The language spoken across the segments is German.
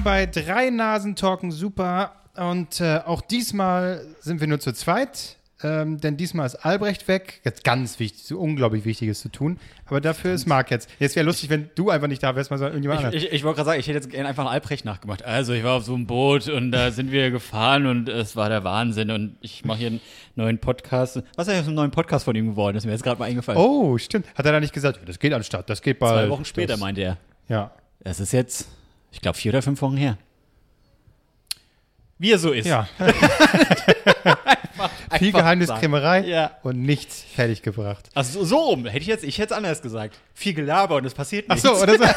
willkommen bei Drei Nasen Talken Super. Und äh, auch diesmal sind wir nur zu zweit, ähm, denn diesmal ist Albrecht weg. Jetzt ganz wichtig, so unglaublich Wichtiges zu tun. Aber dafür ist Marc jetzt. Jetzt wäre lustig, wenn du einfach nicht da wärst, mal so irgendjemand Ich, anderes. ich, ich wollte gerade sagen, ich hätte jetzt gerne einfach einen Albrecht nachgemacht. Also, ich war auf so einem Boot und da sind wir gefahren und es war der Wahnsinn. Und ich mache hier einen neuen Podcast. Was ist eigentlich aus einem neuen Podcast von ihm geworden? Das ist mir jetzt gerade mal eingefallen. Oh, stimmt. Hat er da nicht gesagt, das geht anstatt, das geht bald. Zwei Wochen später, das, meinte er. Ja. Es ist jetzt, ich glaube, vier oder fünf Wochen her. Wie er so ist. Ja. Einfach Viel Geheimniskrämerei Ja. und nichts fertiggebracht. Also so rum, hätte ich jetzt, ich hätte es anders gesagt. Viel Gelaber und es passiert Ach nichts. so, oder so.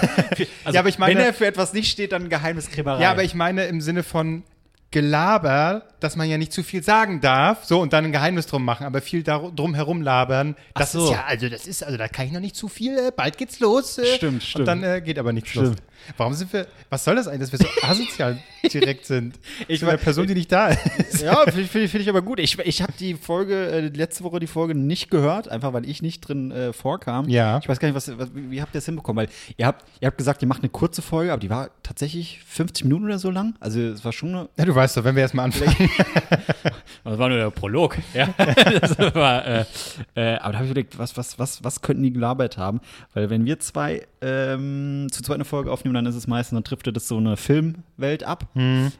Also, Ja, aber ich meine- wenn er für etwas nicht steht, dann Geheimniskrämerei. Ja, aber ich meine im Sinne von Gelaber, dass man ja nicht zu viel sagen darf, so und dann ein Geheimnis drum machen, aber viel drum herum labern. Das so. ist ja, also das ist, also da kann ich noch nicht zu viel, äh, bald geht's los. Äh, Stimmt, Und stimmt. dann äh, geht aber nichts los. Stimmt. Warum sind wir, was soll das eigentlich, dass wir so asozial direkt sind? Ich war- Person, die nicht da ist. Ja, finde find, find ich aber gut. Ich, ich habe die Folge, äh, letzte Woche die Folge nicht gehört, einfach weil ich nicht drin äh, vorkam. Ja. Ich weiß gar nicht, was, was, wie habt ihr das hinbekommen? Weil ihr habt, ihr habt gesagt, ihr macht eine kurze Folge, aber die war tatsächlich 50 Minuten oder so lang. Also es war schon eine. Ja, du weißt doch, wenn wir erstmal anfangen. Das war nur der Prolog, ja. war, äh, äh, aber da habe ich überlegt, was, was, was, was könnten die gelabert haben? Weil wenn wir zwei ähm, zu zweit eine Folge aufnehmen, dann ist es meistens, dann trifft das so eine Filmwelt ab. Ähm,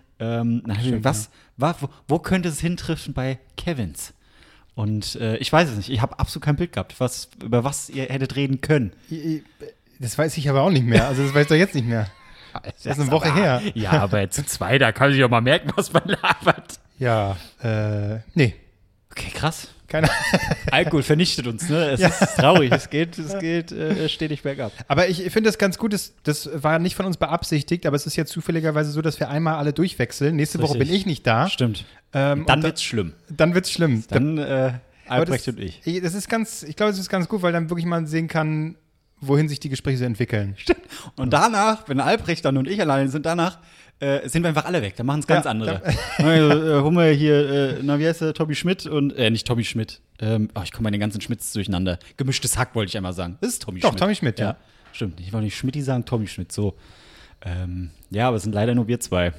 hab ich überlegt, was, wa- wo, wo könnte es hintriften bei Kevins? Und äh, ich weiß es nicht. Ich habe absolut kein Bild gehabt, was, über was ihr hättet reden können. Das weiß ich aber auch nicht mehr. Also das weiß ich doch jetzt nicht mehr. Das ist eine Woche aber, her. Ja, aber jetzt zwei, da kann sich auch mal merken, was man labert. Ja, äh, nee. Okay, krass. Keine Alkohol vernichtet uns, ne? Es Ja. ist traurig. Es geht, es geht äh, stetig bergab. Aber ich finde das ganz gut, das, das war nicht von uns beabsichtigt, aber es ist ja zufälligerweise so, dass wir einmal alle durchwechseln. Nächste Woche Richtig. bin ich nicht da. Stimmt. Ähm, Dann und wird's schlimm. dann wird's schlimm. Dann äh, Albrecht das, und ich. Das ist ganz, ich glaube, es ist ganz gut, weil dann wirklich man sehen kann, wohin sich die Gespräche so entwickeln. Und danach, wenn Albrecht dann und ich alleine sind, danach äh, sind wir einfach alle weg. Dann machen es ganz Ja, andere. also, äh, holen wir hier, äh, na, wie heißt der, Tobi Schmidt und, äh, nicht Tobi Schmidt. Ähm, oh, ich komme bei den ganzen Schmidts durcheinander. Gemischtes Hack wollte ich einmal sagen. Das ist Tommy Doch, Schmidt. Tommy Schmidt, ja. Stimmt. Ich wollte nicht Schmidti sagen, Tommy Schmidt, so. Ähm, ja, aber es sind leider nur wir zwei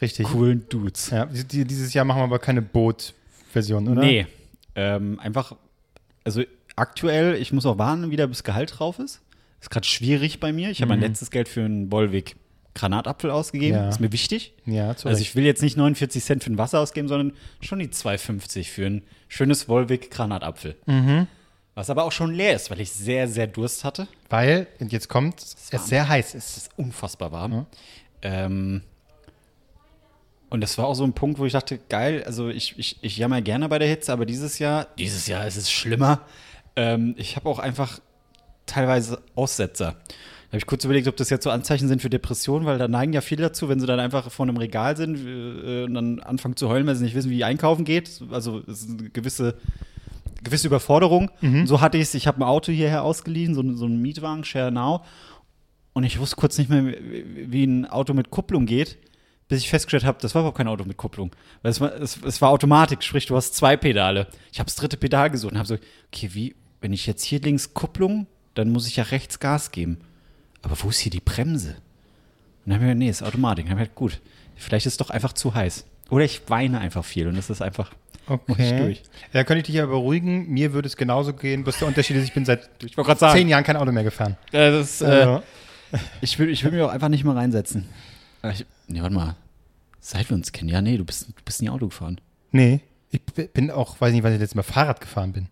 Richtig. coolen Dudes. Ja, die, dieses Jahr machen wir aber keine Boot-Version, oder? Nee. Ähm, einfach, also aktuell, ich muss auch warten, wieder bis Gehalt drauf ist. Ist gerade schwierig bei mir. Ich habe mein letztes Geld für einen Bollweg Granatapfel ausgegeben. Ja. Ist mir wichtig. Ja, zu Also ich will jetzt nicht 49 Cent für ein Wasser ausgeben, sondern schon die 2,50 für ein schönes Wolwig Granatapfel. Mhm. Was aber auch schon leer ist, weil ich sehr, sehr Durst hatte. Weil, und jetzt kommt, es warm. sehr heiß Es ist. ist unfassbar warm. Ähm, und das war auch so ein Punkt, wo ich dachte, geil, also ich, ich, ich jammer gerne bei der Hitze, aber dieses Jahr, dieses Jahr ist es schlimmer. Ähm, ich habe auch einfach teilweise Aussetzer. Da habe ich kurz überlegt, ob das jetzt so Anzeichen sind für Depressionen, weil da neigen ja viele dazu, wenn sie dann einfach vor einem Regal sind äh, und dann anfangen zu heulen, weil sie nicht wissen, wie einkaufen geht. Also es ist eine gewisse, gewisse Überforderung. So hatte ich es. Ich habe ein Auto hierher ausgeliehen, so, so einen Mietwagen, Share Now. Und ich wusste kurz nicht mehr, wie wie ein Auto mit Kupplung geht, bis ich festgestellt habe, das war überhaupt kein Auto mit Kupplung. Weil es war, es, es war Automatik, sprich, du hast zwei Pedale. Ich habe das dritte Pedal gesucht und habe so, okay, wie, wenn ich jetzt hier links Kupplung, dann muss ich ja rechts Gas geben. Aber wo ist hier die Bremse? Und dann habe ich gedacht, nee, ist Automatik. Dann habe ich gedacht, gut, vielleicht ist es doch einfach zu heiß. Oder ich weine einfach viel und das ist einfach Okay. durch. Da könnte ich dich ja beruhigen. Mir würde es genauso gehen. Bloß der Unterschied ist, ich bin seit Ich sagen, zehn Jahren kein Auto mehr gefahren. äh, das, äh, Also, Ich will, ich will mich auch einfach nicht mehr reinsetzen. Ich, nee, warte mal. Seit wir uns kennen. Ja, nee, du bist, du bist nie Auto gefahren. nee, ich bin auch, weiß nicht, wann ich letztes Mal Fahrrad gefahren bin.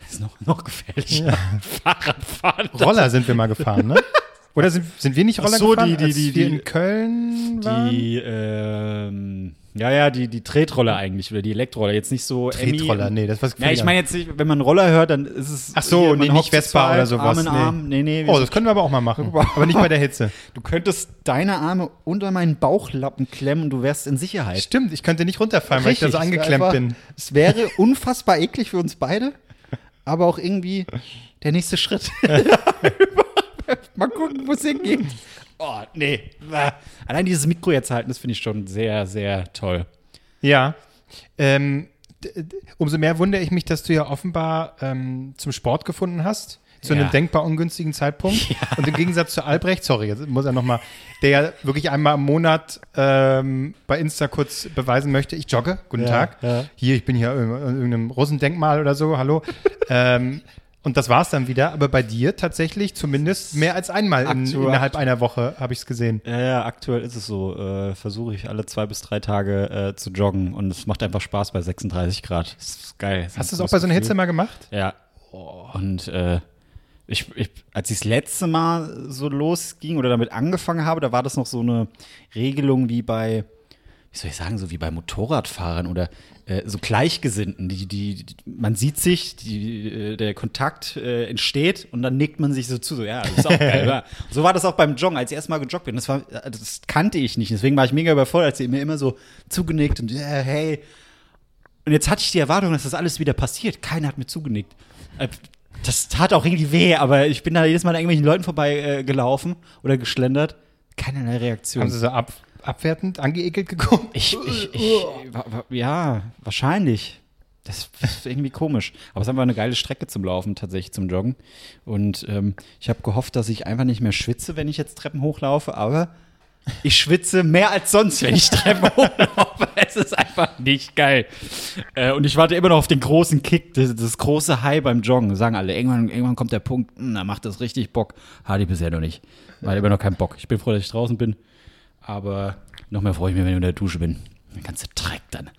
Das ist noch, noch gefährlicher. Fahrradfahren. Roller sind wir mal gefahren, ne? Oder sind, sind wir nicht Ach Roller so, gefahren, die- die- als die- wir die- in Köln waren? Die, ähm, ja, ja, die, die Tretroller eigentlich, oder die Elektroller. Jetzt nicht so Tretroller, nee, das war Ja, ich meine jetzt nicht, wenn man Roller hört, dann ist es. Ach so, hier, nee, nicht Vespa oder sowas, Arm in nee. Arm. Nee, nee. wir Oh, das können wir aber auch mal machen. aber nicht bei der Hitze. du könntest deine Arme unter meinen Bauchlappen klemmen und du wärst in Sicherheit. Stimmt, ich könnte nicht runterfallen, weil ich da so angeklemmt einfach- bin. Es wäre unfassbar eklig für uns beide, aber auch irgendwie der nächste Schritt. Mal gucken, wo es hingeht. Oh, nee. Allein dieses Mikro jetzt halten, das finde ich schon sehr, sehr toll. Ja. Ähm, umso mehr wundere ich mich, dass du ja offenbar ähm, zum Sport gefunden hast. zu Ja. einem denkbar ungünstigen Zeitpunkt. Und im Gegensatz zu Albrecht, sorry, jetzt muss er nochmal, der ja wirklich einmal im Monat ähm, bei Insta kurz beweisen möchte, ich jogge, guten Ja, Tag. ja. Hier, ich bin hier in irgendeinem Russendenkmal oder so, hallo. ähm, und das war's dann wieder. Aber bei dir tatsächlich zumindest mehr als einmal in, innerhalb einer Woche habe ich es gesehen. Ja, ja, aktuell ist es so. Äh, Versuche ich alle zwei bis drei Tage äh, zu joggen und es macht einfach Spaß bei 36 Grad. Das ist geil. Hast du es auch bei so einer Hitze mal gemacht? Ja. Und äh, ich, ich, als ich das letzte Mal so losging oder damit angefangen habe, da war das noch so eine Regelung wie bei, wie soll ich sagen, so wie bei Motorradfahrern oder äh, so Gleichgesinnten. Die, die, die, man sieht sich, die, äh, der Kontakt äh, entsteht und dann nickt man sich so zu. So, ja, das ist auch geil. ja. So war das auch beim Joggen, als ich erstmal gejoggt bin. Das, war, äh, das kannte ich nicht. Deswegen war ich mega überfordert, als sie mir immer so zugenickt und ja, hey. Und jetzt hatte ich die Erwartung, dass das alles wieder passiert. Keiner hat mir zugenickt. Äh, Das tat auch irgendwie weh, aber ich bin da jedes Mal an irgendwelchen Leuten vorbei äh, gelaufen oder geschlendert. Keinerlei Reaktion. Haben sie so ab, abwertend, angeekelt geguckt? Ich, ich, ich, ja, wahrscheinlich. Das ist irgendwie komisch. Aber es ist einfach eine geile Strecke zum Laufen, tatsächlich zum Joggen. Und ähm, ich habe gehofft, dass ich einfach nicht mehr schwitze, wenn ich jetzt Treppen hochlaufe, aber ich schwitze mehr als sonst, wenn ich Treppen hochlaufe. Es ist einfach nicht geil. Äh, und ich warte immer noch auf den großen Kick, das, das große High beim Joggen. Sagen alle, irgendwann, irgendwann kommt der Punkt, hm, da macht das richtig Bock. Hatte ich bisher noch nicht. Weil immer noch keinen Bock. Ich bin froh, dass ich draußen bin. Aber noch mehr freue ich mich, wenn ich in der Dusche bin. Der ganze Dreck dann.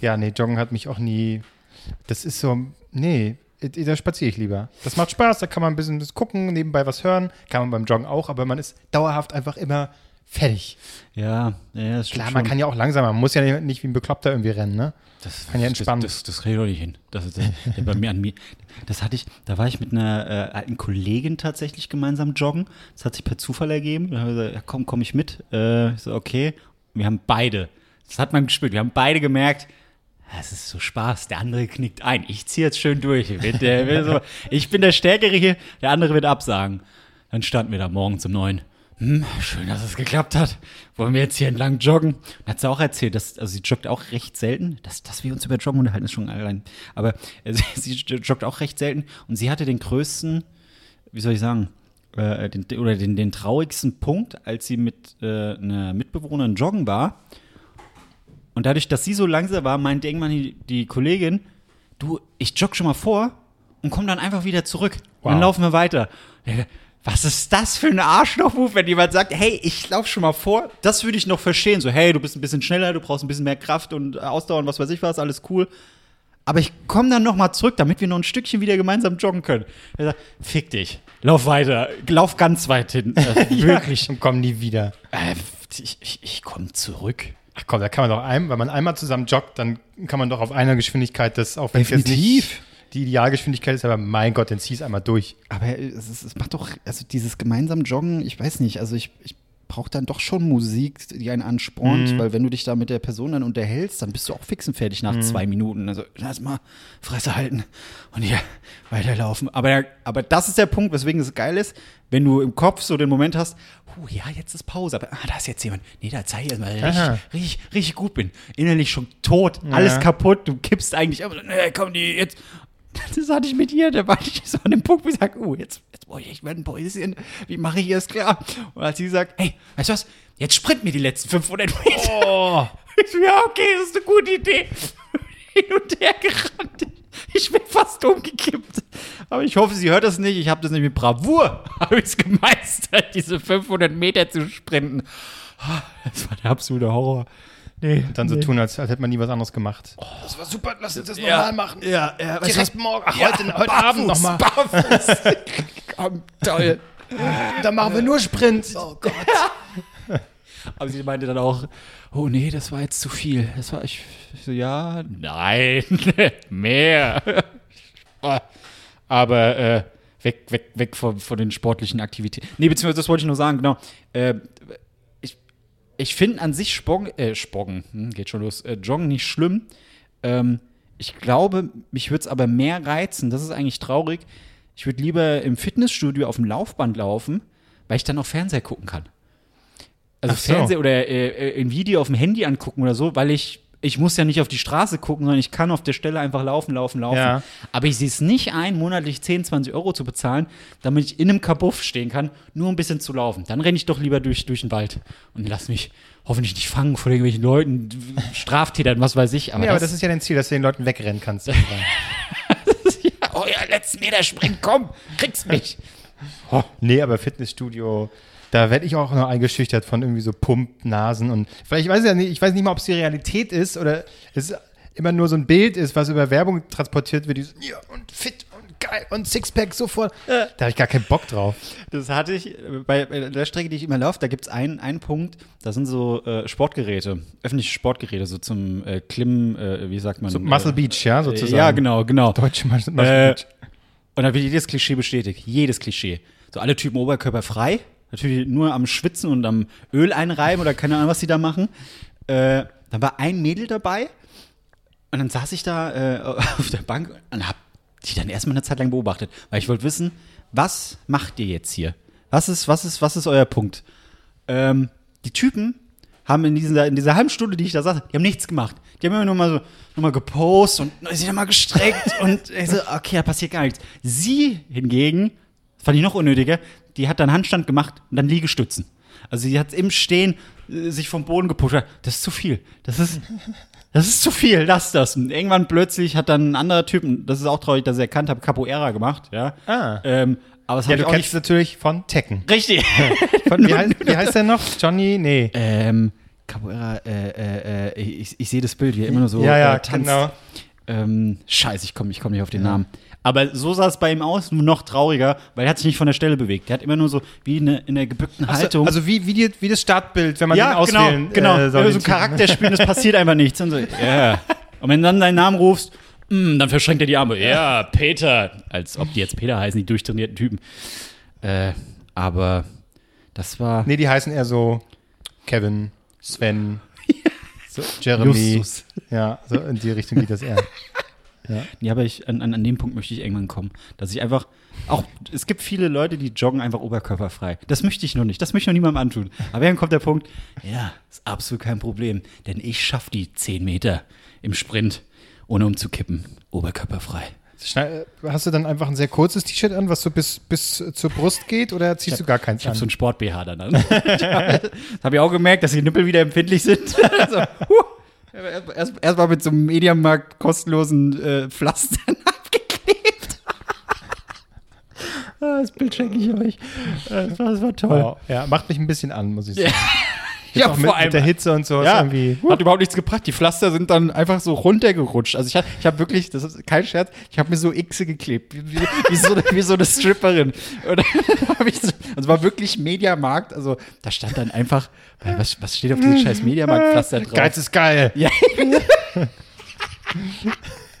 Ja, nee, Joggen hat mich auch nie. Das ist so, nee, da spaziere ich lieber. Das macht Spaß, da kann man ein bisschen gucken, nebenbei was hören. Kann man beim Joggen auch, aber man ist dauerhaft einfach immer fertig. Ja, ja, das stimmt Klar, man schon. kann ja auch langsamer, man muss ja nicht, wie ein Bekloppter irgendwie rennen, ne? Das kann ja entspannen. Das, das, das kriege ich doch nicht hin. Das ist das, bei mir an mir. Das hatte ich, da war ich mit einer äh, alten Kollegin tatsächlich gemeinsam joggen. Das hat sich per Zufall ergeben. Da habe ich gesagt, ja, komm, komm ich mit. Äh, ich so, okay. Wir haben beide, das hat man gespürt, wir haben beide gemerkt, es ist so Spaß, der andere knickt ein. Ich ziehe jetzt schön durch. Ich bin der, bin so, ich bin der Stärkere hier, der andere wird absagen. Dann standen wir da morgens um neun. Hm, schön, dass es geklappt hat. Wollen wir jetzt hier entlang joggen? Und hat sie auch erzählt, dass, also sie joggt auch recht selten. Dass, dass wir uns über Joggen unterhalten, ist schon allein. Aber äh, sie, joggt auch recht selten. Und sie hatte den größten, wie soll ich sagen, äh, den, oder den, den traurigsten Punkt, als sie mit äh, einer Mitbewohnerin joggen war. Und dadurch, dass sie so langsam war, meinte irgendwann die, die Kollegin, du, ich jogge schon mal vor und komme dann einfach wieder zurück. Und dann Wow. laufen wir weiter. Ja, Was ist das für ein Arschloch-Move, wenn jemand sagt, hey, ich laufe schon mal vor? Das würde ich noch verstehen. So, hey, du bist ein bisschen schneller, du brauchst ein bisschen mehr Kraft und Ausdauer und was weiß ich was, alles cool. Aber ich komme dann noch mal zurück, damit wir noch ein Stückchen wieder gemeinsam joggen können. Er sagt, fick dich, lauf weiter, lauf ganz weit hin. Äh, wirklich. Und kommen nie wieder. Äh, ich ich, ich komme zurück. Ach komm, da kann man doch ein, wenn man einmal zusammen joggt, dann kann man doch auf einer Geschwindigkeit das, auch wenn es jetzt nicht. Die Idealgeschwindigkeit ist, aber mein Gott, dann zieh es einmal durch. Aber es, ist, es macht doch, also dieses gemeinsam Joggen, ich weiß nicht, also ich, ich brauche dann doch schon Musik, die einen anspornt, weil wenn du dich da mit der Person dann unterhältst, dann bist du auch fix und fertig nach zwei Minuten. Also lass mal Fresse halten und hier weiterlaufen. Aber, aber das ist der Punkt, weswegen es geil ist, wenn du im Kopf so den Moment hast, huh, ja, jetzt ist Pause, aber ah, da ist jetzt jemand. Nee, da zeige ich erstmal, dass ich richtig, richtig, gut bin. Innerlich schon tot, alles Ja. kaputt, du kippst eigentlich, aber nee, komm, die jetzt. Das hatte ich mit ihr, da war ich so an dem Punkt, wo ich sage, oh, jetzt, jetzt brauche ich echt mal ein Päuschen. Wie mache ich das klar? Und als sie sagt, hey, weißt du was, jetzt sprint mir die letzten 500 Meter. Oh, Ich ja, okay, das ist eine gute Idee. Hin und her gerannt. Ich bin fast umgekippt. Aber ich hoffe, sie hört das nicht. Ich habe das nämlich mit Bravour, habe ich es gemeistert, diese 500 Meter zu sprinten. Das war der absolute Horror. Nee, dann so tun, als, als hätte man nie was anderes gemacht. das war super, lass uns das ja, machen. Ja, ja, Direkt morgen, ach, heute, heute Abend nochmal. Barfuß. Komm, toll. Dann machen wir nur Sprint. Oh Gott. Aber sie meinte dann auch, oh nee, das war jetzt zu viel. Das war ich, ich so, ja, nein, mehr. Aber äh, weg, weg, weg von, von den sportlichen Aktivitäten. Nee, beziehungsweise das wollte ich nur sagen, genau. Äh, ich finde an sich Spoggen, äh, Spoggen, hm, geht schon los, äh, Joggen nicht schlimm. Ähm, ich glaube, mich würde es aber mehr reizen, das ist eigentlich traurig. Ich würde lieber im Fitnessstudio auf dem Laufband laufen, weil ich dann auch Fernseher gucken kann. Also so. Fernseher oder äh, äh, ein Video auf dem Handy angucken oder so, weil ich ich muss ja nicht auf die Straße gucken, sondern ich kann auf der Stelle einfach laufen, laufen, laufen. Ja. Aber ich sehe es nicht ein, monatlich 10, 20 Euro zu bezahlen, damit ich in einem Kabuff stehen kann, nur ein bisschen zu laufen. Dann renne ich doch lieber durch, durch den Wald und lass mich hoffentlich nicht fangen von irgendwelchen Leuten, Straftätern, was weiß ich. Aber, ja, aber das, das ist ja dein Ziel, dass du den Leuten wegrennen kannst. ja, oh ja, letzten Meter springt, komm, kriegst mich. nee, aber Fitnessstudio, da werde ich auch noch eingeschüchtert von irgendwie so Pumpnasen und vielleicht weiß ich ja nicht, ich weiß nicht mal, ob es die Realität ist oder es immer nur so ein Bild ist, was über Werbung transportiert wird, dieses, ja, und fit und geil und Sixpack sofort. Da habe ich gar keinen Bock drauf. Das hatte ich äh, bei, bei der Strecke, die ich immer laufe, da gibt es einen, einen Punkt, da sind so äh, Sportgeräte, öffentliche Sportgeräte, so zum äh, Klimmen, äh, wie sagt man? So Muscle Beach, ja, äh, sozusagen. Ja, genau, genau. Deutsche Muscle, Muscle Äh, Beach. Und da wird jedes Klischee bestätigt. Jedes Klischee. So alle Typen oberkörperfrei. Natürlich nur am Schwitzen und am Öl einreiben oder keine Ahnung, was die da machen. Äh, dann war ein Mädel dabei. Und dann saß ich da äh, auf der Bank und hab die dann erstmal eine Zeit lang beobachtet. Weil ich wollte wissen, was macht ihr jetzt hier? Was ist, was ist, was ist euer Punkt? Ähm, die Typen haben in dieser, in dieser halben Stunde, die ich da saß, die haben nichts gemacht. Die haben immer nur mal so, nur mal gepostet und sich nochmal gestreckt und ich so, okay, da passiert gar nichts. Sie hingegen, das fand ich noch unnötiger, die hat dann Handstand gemacht und dann Liegestützen. Also sie hat im Stehen äh, sich vom Boden gepusht. Das ist zu viel. Das ist, das ist zu viel, lass das. Und irgendwann plötzlich hat dann ein anderer Typ, das ist auch traurig, dass ich erkannt habe, Capoeira gemacht, ja. Ah. Ähm, aber das Ja, du ich auch kennst nicht. es natürlich von Tekken. Richtig. Von, wie, heißt, wie heißt der noch? Johnny? Nee. ähm, Capoeira, äh, äh, äh, ich, ich sehe das Bild, wie er immer nur so ja, ja, äh, tanzt. genau. Ähm, scheiße, ich komme ich komm nicht auf den Namen. Aber so sah es bei ihm aus, nur noch trauriger, weil er hat sich nicht von der Stelle bewegt. Der hat immer nur so wie eine, in der gebückten Haltung. Also, wie, wie, die, wie das Startbild, wenn man den ja, genau, auswählen genau. äh, soll. Wenn du den so. Charakter spielen, das passiert einfach nichts. Und, so, ja. und wenn du dann deinen Namen rufst, mm, dann verschränkt er die Arme. Ja, Peter. Als ob die jetzt Peter heißen, die durchtrainierten Typen. Äh, aber das war. Nee, die heißen eher so Kevin, Sven, so Jeremy. Justus. Ja, so in die Richtung geht das eher. Ja, aber ich, an, an, dem Punkt möchte ich irgendwann kommen, dass ich einfach auch, es gibt viele Leute, die joggen einfach oberkörperfrei. Das möchte ich noch nicht, das möchte ich noch niemandem antun. Aber irgendwann kommt der Punkt, ja, ist absolut kein Problem, denn ich schaffe die 10 Meter im Sprint, ohne umzukippen, oberkörperfrei. Hast du dann einfach ein sehr kurzes T-Shirt an, was so bis, bis zur Brust geht, oder ziehst du gar keins Ich habe an? so ein Sport-BH dann an. das habe ich auch gemerkt, dass die Nippel wieder empfindlich sind. also, huh, erst, erst, mit so einem Mediamarkt kostenlosen äh, Pflastern abgeklebt. Ah, das Bild schenke ich euch. Äh, Das war, das war toll. Wow. Ja, macht mich ein bisschen an, muss ich sagen. Ja, auch mit, mit der Hitze und so. Ja, irgendwie, hat überhaupt nichts gebracht. Die Pflaster sind dann einfach so runtergerutscht. Also ich, hab- ich habe wirklich, das ist kein Scherz, ich habe mir so Xe geklebt, wie, wie, wie, so, eine- wie so eine Stripperin. Und dann hab ich so, es war wirklich Mediamarkt, also da stand dann einfach, was, was steht auf diesem scheiß Mediamarkt-Pflaster drauf? Geiz ist geil. Ja.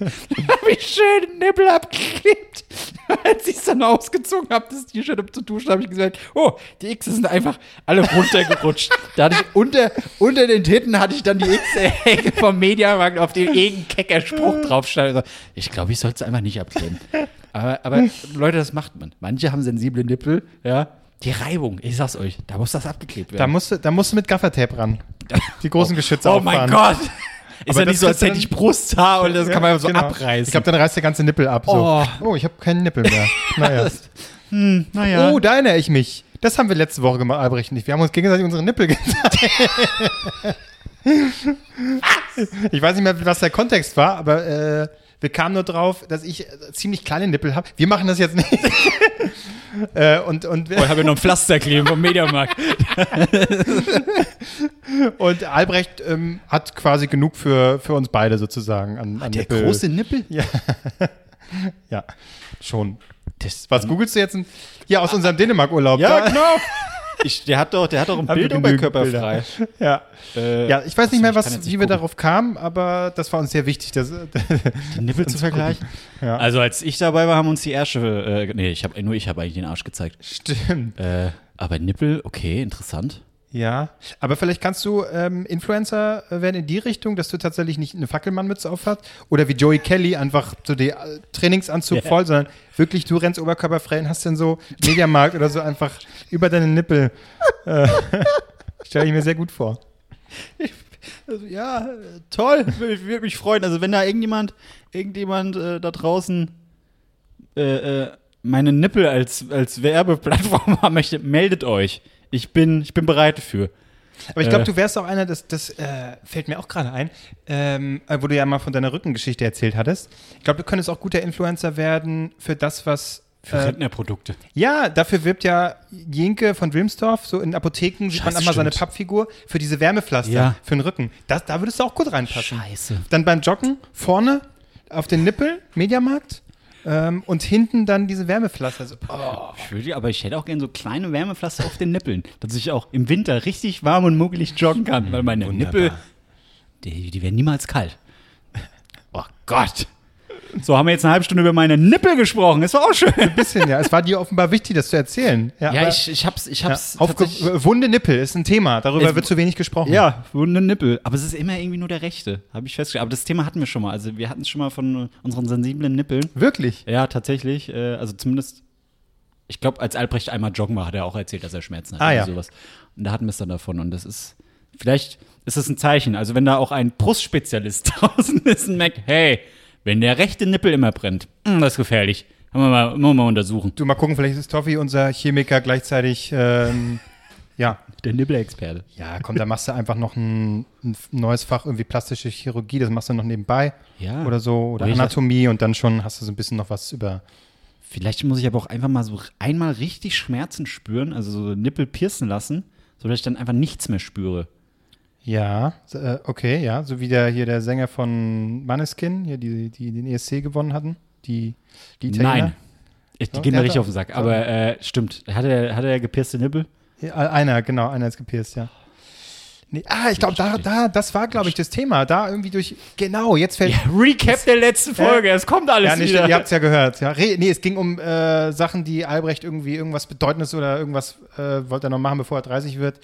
habe ich schön den Nippel abgeklebt. Als ich es dann ausgezogen habe, das T-Shirt um zu duschen, habe ich gesagt, oh, die X sind einfach alle runtergerutscht. da hatte ich unter, unter den Titten hatte ich dann die X-Ecke vom Mediamarkt, auf den irgendein kecker Spruch drauf stand. Ich glaube, ich sollte es einfach nicht abkleben. Aber, aber Leute, das macht man. Manche haben sensible Nippel, ja. Die Reibung, ich sag's euch, da muss das abgeklebt werden. Da musst, du, da musst du mit Gaffertape ran. Die großen Geschütze Oh mein auffahren. Gott! Ist ja nicht so, als hätte ich Brusthaar und das kann man so Genau. abreißen. Ich glaube, dann reißt der ganze Nippel ab. So. Oh. Oh, ich habe keinen Nippel mehr. Naja. naja. Oh, da erinnere ich mich. Das haben wir letzte Woche gemacht, Albrecht und ich. Wir haben uns gegenseitig unsere Nippel gezeigt. ich weiß nicht mehr, was der Kontext war, aber äh, wir kamen nur drauf, dass ich äh, ziemlich kleine Nippel habe. Wir machen das jetzt nicht. äh, und, und, ich habe ja noch ein Pflaster kleben vom Mediamarkt. und Albrecht ähm, hat quasi genug für, für uns beide sozusagen an, an Der Nippel. große Nippel? Ja, schon. Das, Was googelst du jetzt? Ja, aus unserem Dänemark-Urlaub. ja, Da- genau. Ich, der, hat doch, der hat doch ein Bild genügend oberkörperfrei. Ja. Äh, Ja, ich weiß nicht mehr, was, wie nicht wir gucken. darauf kamen, aber das war uns sehr wichtig. Dass, die Nippel zu vergleichen. Ja. Also als ich dabei war, haben uns die Ärsche, äh, nee, ich hab, nur ich habe eigentlich den Arsch gezeigt. Stimmt. Äh, aber Nippel, okay, interessant. Ja, aber vielleicht kannst du ähm, Influencer werden in die Richtung, dass du tatsächlich nicht eine Fackelmannmütze aufhast oder wie Joey Kelly einfach so die äh, Trainingsanzug Ja. voll, sondern wirklich du rennst oberkörperfrei und hast dann so Mediamarkt oder so einfach über deine Nippel. Äh, Stelle ich mir sehr gut vor. Also, ja, äh, toll. Ich würde mich freuen. Also, wenn da irgendjemand, irgendjemand äh, da draußen äh, äh, meine Nippel als, als Werbeplattform haben möchte, meldet euch. Ich bin, ich bin bereit dafür. Aber ich glaube, Äh. du wärst auch einer, das, das äh, fällt mir auch gerade ein, ähm, äh, wo du ja mal von deiner Rückengeschichte erzählt hattest. Ich glaube, du könntest auch guter Influencer werden für das, was. Für Äh, Rentnerprodukte. ja, dafür wirbt ja Jenke von Wilmsdorf, so in Apotheken sieht man Scheiße, immer seine. Pappfigur für diese Wärmepflaster Ja. für den Rücken. Das, da würdest du auch gut reinpassen. Scheiße. Dann beim Joggen vorne auf den Nippel, Mediamarkt, ähm, und hinten dann diese Wärmepflaster. So, oh. Ich würde, aber ich hätte auch gerne so kleine Wärmepflaster auf den Nippeln, dass ich auch im Winter richtig warm und muckelig joggen kann, weil meine Wunderbar. Nippel, die, die werden niemals kalt. Oh Gott. So haben wir jetzt eine halbe Stunde über meine Nippel gesprochen. Das war auch schön. Ein bisschen, ja. Es war dir offenbar wichtig, das zu erzählen. Ja, aber- ich, ich hab's, ich ja, hab's tatsächlich- wunde Nippel ist ein Thema. Darüber wird zu wenig gesprochen. Ja, wunde Nippel. Aber es ist immer irgendwie nur der rechte, habe ich festgestellt. Aber das Thema hatten wir schon mal. Also wir hatten es schon mal von unseren sensiblen Nippeln. Wirklich. Ja, tatsächlich. Äh, also zumindest, ich glaube, als Albrecht einmal joggen war, hat er auch erzählt, dass er Schmerzen hat. Ah, oder ja. sowas. Und da hatten wir es dann davon. Und das ist, vielleicht ist es ein Zeichen. Also wenn da auch ein Brustspezialist draußen ist und merkt, hey, wenn der rechte Nippel immer brennt, mh, das ist gefährlich. Haben wir mal, wir mal untersuchen. Du mal gucken, vielleicht ist Toffi unser Chemiker gleichzeitig. Ähm, ja. Der Nippelexperte. Ja, komm, da machst du einfach noch ein, ein neues Fach, irgendwie plastische Chirurgie, das machst du noch nebenbei. Ja. Oder so. Oder Oder Anatomie und dann schon hast du so ein bisschen noch was über. Vielleicht muss ich aber auch einfach mal so einmal richtig Schmerzen spüren, also so Nippel piercen lassen, sodass ich dann einfach nichts mehr spüre. Ja, äh, okay, ja. So wie der hier der Sänger von Maneskin, hier, die, die den ESC gewonnen hatten. Die, die Italiener. Nein. Ich, die So, gehen mir richtig auf den Sack. Aber äh, stimmt. Hat er, hat er gepierste Nippel? Ja, einer, genau, einer ist gepierst, ja. Nee, ah, ich glaube, da, da, das war, glaube ich, das Thema. Da irgendwie durch. Genau, jetzt fällt. Recap der letzten Folge. Es kommt alles Ja, nicht, wieder. ihr habt es ja gehört. Ja. Re nee, es ging um äh, Sachen, die Albrecht irgendwie irgendwas Bedeutendes oder irgendwas äh, wollte er noch machen, bevor er 30 wird.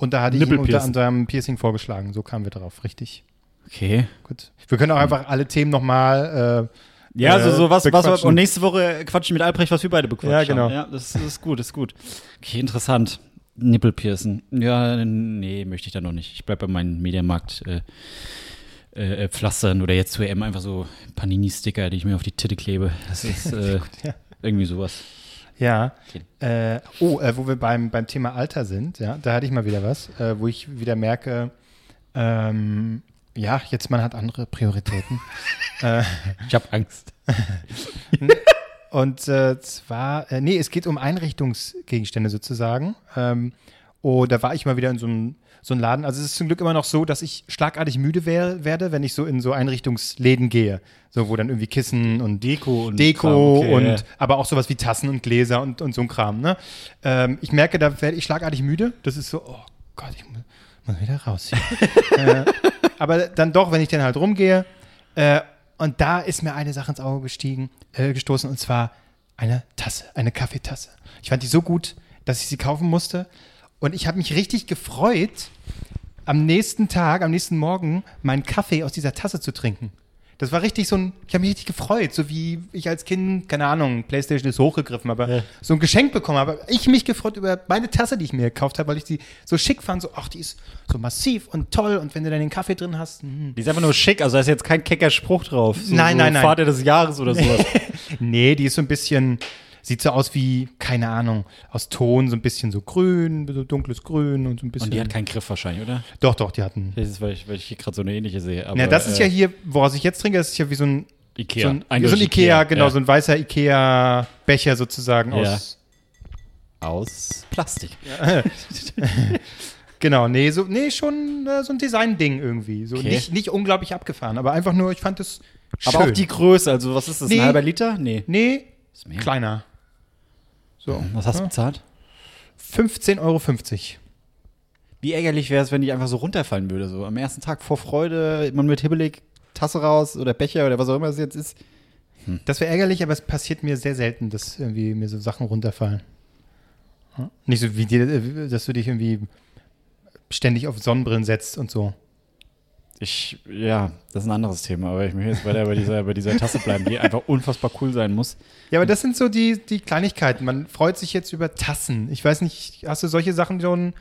Und da hatte ich ihm unter anderem Piercing vorgeschlagen. So kamen wir darauf, richtig. Okay. Gut. Wir können auch einfach alle Themen nochmal. Äh, Ja, so, äh, so was, was. Und nächste Woche quatschen mit Albrecht, was wir beide bequatschen. Ja, genau. haben. Ja, das, das ist gut, das ist gut. Okay, interessant. Nippelpiercen. Ja, nee, möchte ich da noch nicht. Ich bleib bei meinen Mediamarkt äh, äh, Pflastern oder jetzt zu EM einfach so Panini-Sticker, die ich mir auf die Titte klebe. Das ist äh, ja. irgendwie sowas. Ja. Äh, oh, äh, wo wir beim, beim Thema Alter sind, ja, da hatte ich mal wieder was, äh, wo ich wieder merke, ähm, ja, jetzt man hat andere Prioritäten. äh, Ich habe Angst. und äh, zwar, äh, nee, es geht um Einrichtungsgegenstände sozusagen. Ähm, oh, da war ich mal wieder in so einem so einem Laden. Also es ist zum Glück immer noch so, dass ich schlagartig müde wär, werde, wenn ich so in so Einrichtungsläden gehe. So, wo dann irgendwie Kissen und Deko und Deko okay, und aber auch sowas wie Tassen und Gläser und, und so ein Kram. Ne? Ähm, ich merke, da werde ich schlagartig müde. Das ist so, oh Gott, ich muss, muss wieder raus. äh, aber dann doch, wenn ich dann halt rumgehe. Äh, und da ist mir eine Sache ins Auge gestiegen, äh, gestoßen und zwar eine Tasse, eine Kaffeetasse. Ich fand die so gut, dass ich sie kaufen musste. Und ich habe mich richtig gefreut, am nächsten Tag, am nächsten Morgen meinen Kaffee aus dieser Tasse zu trinken. Das war richtig so ein, ich habe mich richtig gefreut, so wie ich als Kind, keine Ahnung, Playstation ist hochgegriffen, aber Ja. so ein Geschenk bekommen habe. Ich mich gefreut über meine Tasse, die ich mir gekauft habe, weil ich die so schick fand, so, ach, die ist so massiv und toll und wenn du dann den Kaffee drin hast, mm. Die ist einfach nur schick, also da ist jetzt kein kecker Spruch drauf. So, Nein, so nein, nein. Vater des Jahres oder sowas. nee, die ist so ein bisschen, sieht so aus wie, keine Ahnung, aus Ton, so ein bisschen so grün, so dunkles Grün und so ein bisschen. Und die hat keinen Griff wahrscheinlich, oder? doch, doch, die hatten. Das ist, weil ich, weil ich hier gerade so eine ähnliche sehe. Aber, Ja, das ist ja äh, hier, woraus ich jetzt trinke, das ist ja wie so ein Ikea. So ein, so ein Eindeutig Ikea, genau, ja. so ein weißer Ikea-Becher sozusagen Ja. aus. Aus Plastik. Genau, nee, so, nee, schon äh, so ein Design-Ding irgendwie. So Okay. nicht, nicht unglaublich abgefahren, aber einfach nur, ich fand es schön. Aber auch die Größe, also was ist das, Nee. ein halber Liter? Nee. Nee, kleiner. So. Was hast du ja. bezahlt? 15,50 Euro. Wie ärgerlich wäre es, wenn die einfach so runterfallen würde, so am ersten Tag vor Freude, man mit hibbelig Tasse raus oder Becher oder was auch immer es jetzt ist. Das wäre ärgerlich, aber es passiert mir sehr selten, dass irgendwie mir so Sachen runterfallen. Ja? Nicht so wie dir, äh, dass du dich irgendwie ständig auf Sonnenbrillen setzt und so. Ich, ja, das ist ein anderes Thema, aber ich möchte jetzt weiter bei dieser, bei dieser Tasse bleiben, die einfach unfassbar cool sein muss. Ja, aber das sind so die, die Kleinigkeiten. Man freut sich jetzt über Tassen. Ich weiß nicht, hast du solche Sachen schon?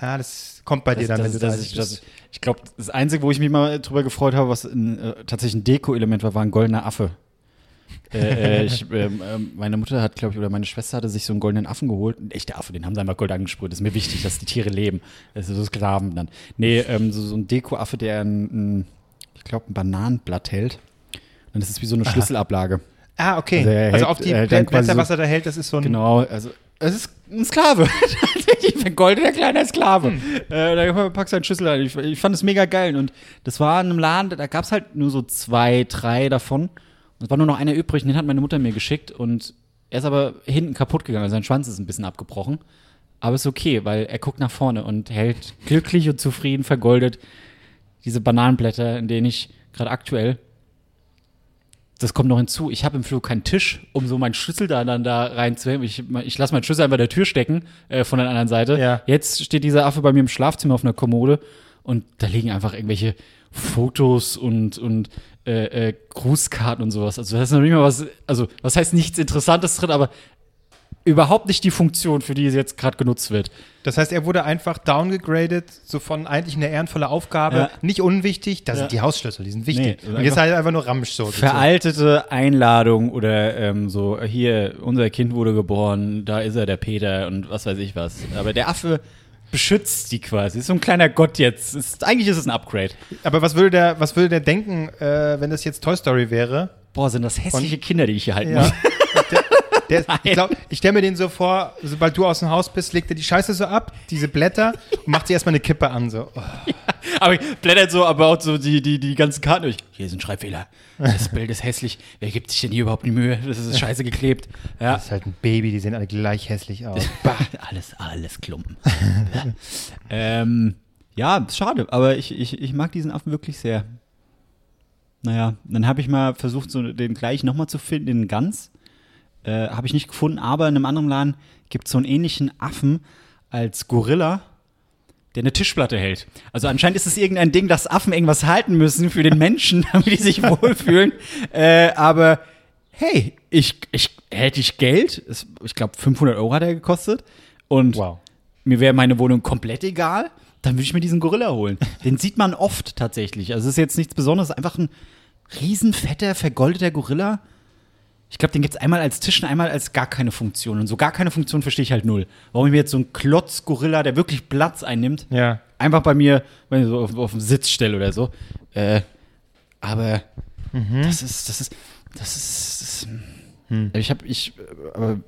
Ja, das kommt bei dir dann, das, wenn du das, 30 das. Ich glaube, das Einzige, wo ich mich mal drüber gefreut habe, was ein, äh, tatsächlich ein Deko-Element war, war ein goldener Affe. äh, äh, ich, ähm, ähm, meine Mutter hat, glaube ich, oder meine Schwester hatte sich so einen goldenen Affen geholt. Ein echter Affe, den haben sie einfach Gold angesprüht. Das ist mir wichtig, dass die Tiere leben. Das ist so Sklaven dann. Nee, ähm, so, so ein Deko-Affe, der ein, ein ich glaube, ein Bananenblatt hält. Und das ist wie so eine Schlüsselablage. Ah, okay. Also Also, hält- auf die quasi Blätter, so- was er da hält, das ist so ein. Genau, also es ist ein Sklave. Tatsächlich, ein goldener kleiner Sklave. Hm. Äh, da packst du einen Schlüssel rein. Ich, ich fand es mega geil. Und das war in einem Laden, da gab es halt nur so zwei, drei davon. Es war nur noch einer übrig, und den hat meine Mutter mir geschickt. Und er ist aber hinten kaputt gegangen. Also sein Schwanz ist ein bisschen abgebrochen. Aber ist okay, weil er guckt nach vorne und hält glücklich und zufrieden vergoldet diese Bananenblätter, in denen ich gerade aktuell das kommt noch hinzu. Ich habe im Flug keinen Tisch, um so meinen Schlüssel da dann da reinzuhängen. Ich, ich lasse meinen Schlüssel einfach der Tür stecken äh, von der anderen Seite. Ja. Jetzt steht dieser Affe bei mir im Schlafzimmer auf einer Kommode und da liegen einfach irgendwelche Fotos und, und äh, äh, Grußkarten und sowas. Also da ist noch nicht mal was, also was heißt nichts Interessantes drin, aber überhaupt nicht die Funktion, für die es jetzt gerade genutzt wird. Das heißt, er wurde einfach downgegradet, so von eigentlich eine ehrenvolle Aufgabe. Ja. Nicht unwichtig, das Ja. sind die Hausschlüssel, die sind wichtig. Nee, also Und jetzt halt einfach nur Ramsch so. Veraltete Einladung oder ähm, so, hier, unser Kind wurde geboren, da ist er, der Peter und was weiß ich was. Aber der Affe beschützt die quasi. Ist so ein kleiner Gott jetzt. Ist, eigentlich ist es ein Upgrade. Aber was würde der, was würde der denken, äh, wenn das jetzt Toy Story wäre? Boah, sind das hässliche Kinder, die ich hier halten Ja. muss. der, der, ich ich stelle mir den so vor, sobald du aus dem Haus bist, legt er die Scheiße so ab, diese Blätter, und macht sich erstmal eine Kippe an. So. Oh. Aber ich blättert so, aber auch so die, die, die ganzen Karten durch. Hier ist ein Schreibfehler. Das Bild ist hässlich. Wer gibt sich denn hier überhaupt die Mühe? Das ist scheiße geklebt. Ja. Das ist halt ein Baby, die sehen alle gleich hässlich aus. alles, alles Klumpen. ähm, ja, schade, aber ich, ich, ich mag diesen Affen wirklich sehr. Naja, dann habe ich mal versucht, so den gleich nochmal zu finden, den Gans. Äh, habe ich nicht gefunden, aber in einem anderen Laden gibt es so einen ähnlichen Affen als Gorilla, der eine Tischplatte hält. Also anscheinend ist es irgendein Ding, dass Affen irgendwas halten müssen für den Menschen, damit die sich wohlfühlen. äh, aber hey, ich, ich hätte ich Geld, ich glaube 500 Euro hat er gekostet und Wow. mir wäre meine Wohnung komplett egal, dann würde ich mir diesen Gorilla holen. Den sieht man oft tatsächlich. Also es ist jetzt nichts Besonderes, einfach ein riesenfetter, vergoldeter Gorilla. Ich glaube, den gibt es einmal als Tisch und einmal als gar keine Funktion. Und so gar keine Funktion verstehe ich halt null. Warum ich mir jetzt so einen Klotz-Gorilla, der wirklich Platz einnimmt, Ja. einfach bei mir wenn ich so auf, auf den Sitz stelle oder so. Äh, aber das ist, das ist, das ist, das ist ich habe, ich, äh, aber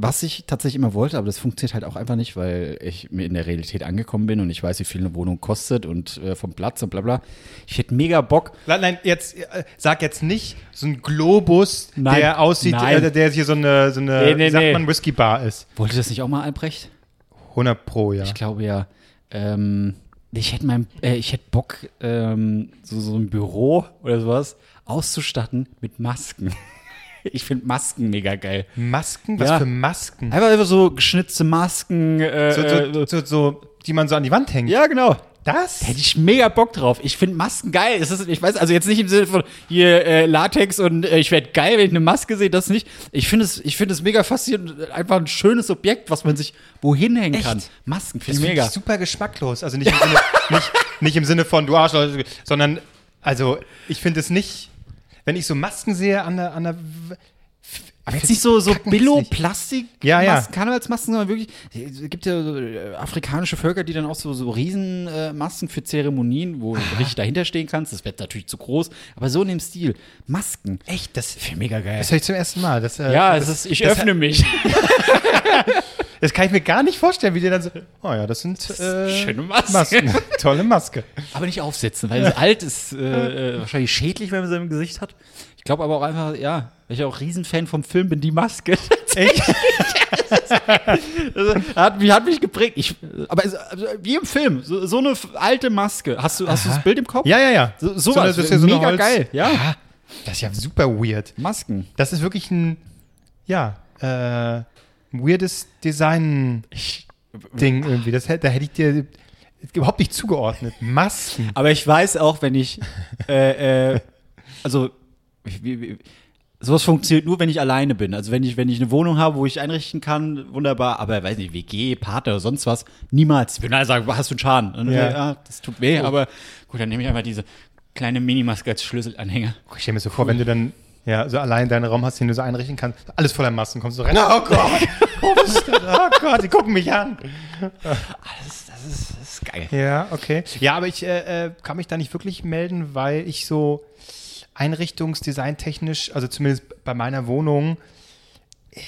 was ich tatsächlich immer wollte, aber das funktioniert halt auch einfach nicht, weil ich mir in der Realität angekommen bin und ich weiß, wie viel eine Wohnung kostet und äh, vom Platz und bla bla. Ich hätte mega Bock. Nein, nein, jetzt äh, sag jetzt nicht so ein Globus, Nein, der aussieht, äh, der hier so eine, so eine Nee, nee, sagt nee. man, Whisky Bar ist. Wollte das nicht auch mal Albrecht? 100 pro, ja. Ich glaube ja. Ähm, ich hätte mein, äh, ich hätte Bock, ähm, so, so ein Büro oder sowas auszustatten mit Masken. ich finde Masken mega geil. Masken? Was Ja. für Masken? Einfach, einfach so geschnitzte Masken. Äh, So, äh, so, so, so, die man so an die Wand hängt. ja, genau. Das? Hätte ich mega Bock drauf. Ich finde Masken geil. Ist, ich weiß, also jetzt nicht im Sinne von hier äh, Latex und äh, ich werde geil, wenn ich eine Maske sehe, das nicht. Ich finde es, ich finde es mega faszinierend. Einfach ein schönes Objekt, was man sich wohin hängen Echt? kann. Masken finde ich mega. ich super geschmacklos. Also nicht im Sinne, nicht, nicht im Sinne von du Arschloch, sondern, also ich finde es nicht, wenn ich so Masken sehe an der, an der Aber jetzt nicht so, so. Billo-Plastik, Ja, ja. Mas- Karnevalsmasken, sondern wirklich, es gibt ja so, äh, afrikanische Völker, die dann auch so, so Riesenmasken äh, Masken für Zeremonien, wo du richtig dahinter stehen kannst. Das wird natürlich zu groß, aber so in dem Stil. Masken. Echt, das, Finde ich mega geil. das höre ich zum ersten Mal. Das, äh, ja, das, ist, ich das, öffne mich. Das kann ich mir gar nicht vorstellen, wie die dann so, oh ja, das sind äh, Schöne Maske. Masken. Tolle Maske. Aber nicht aufsetzen, weil es alt ist, äh, wahrscheinlich schädlich, wenn man es im Gesicht hat. Ich glaube aber auch einfach, ja, weil ich auch Riesenfan vom Film bin, die Maske. Echt? Also, hat, mich, hat mich geprägt. Ich, aber also, wie im Film, so, so eine alte Maske. Hast du, hast du das Bild im Kopf? Ja, ja, ja. So, eine- sowas, das ist ja so eine mega Holz- geil. Ja. Ah, das ist ja super weird. Masken. Das ist wirklich ein, ja, äh, weirdes Design-Ding irgendwie. Das, da hätte ich dir überhaupt nicht zugeordnet. Masken. aber ich weiß auch, wenn ich, äh, äh, also, wie, wie, sowas funktioniert nur, wenn ich alleine bin. Also wenn ich, wenn ich eine Wohnung habe, wo ich einrichten kann, wunderbar, aber weiß nicht, WG, Partner oder sonst was, niemals. Ich würde alle sagen, hast du einen Schaden? Dann Ja. ja. ja, das tut weh, aber gut, dann nehme ich einfach diese kleine Minimaske als Schlüsselanhänger. Ich stelle mir so vor, wenn du dann ja, so allein deinen Raum hast, den du so einrichten kannst, alles voller Masken, kommst du rein. Oh Gott! Oh, oh Gott, die gucken mich an. Das, das, ist, das ist geil. Ja, okay. Ja, aber ich äh, äh, kann mich da nicht wirklich melden, weil ich so einrichtungsdesigntechnisch, also zumindest bei meiner Wohnung, äh,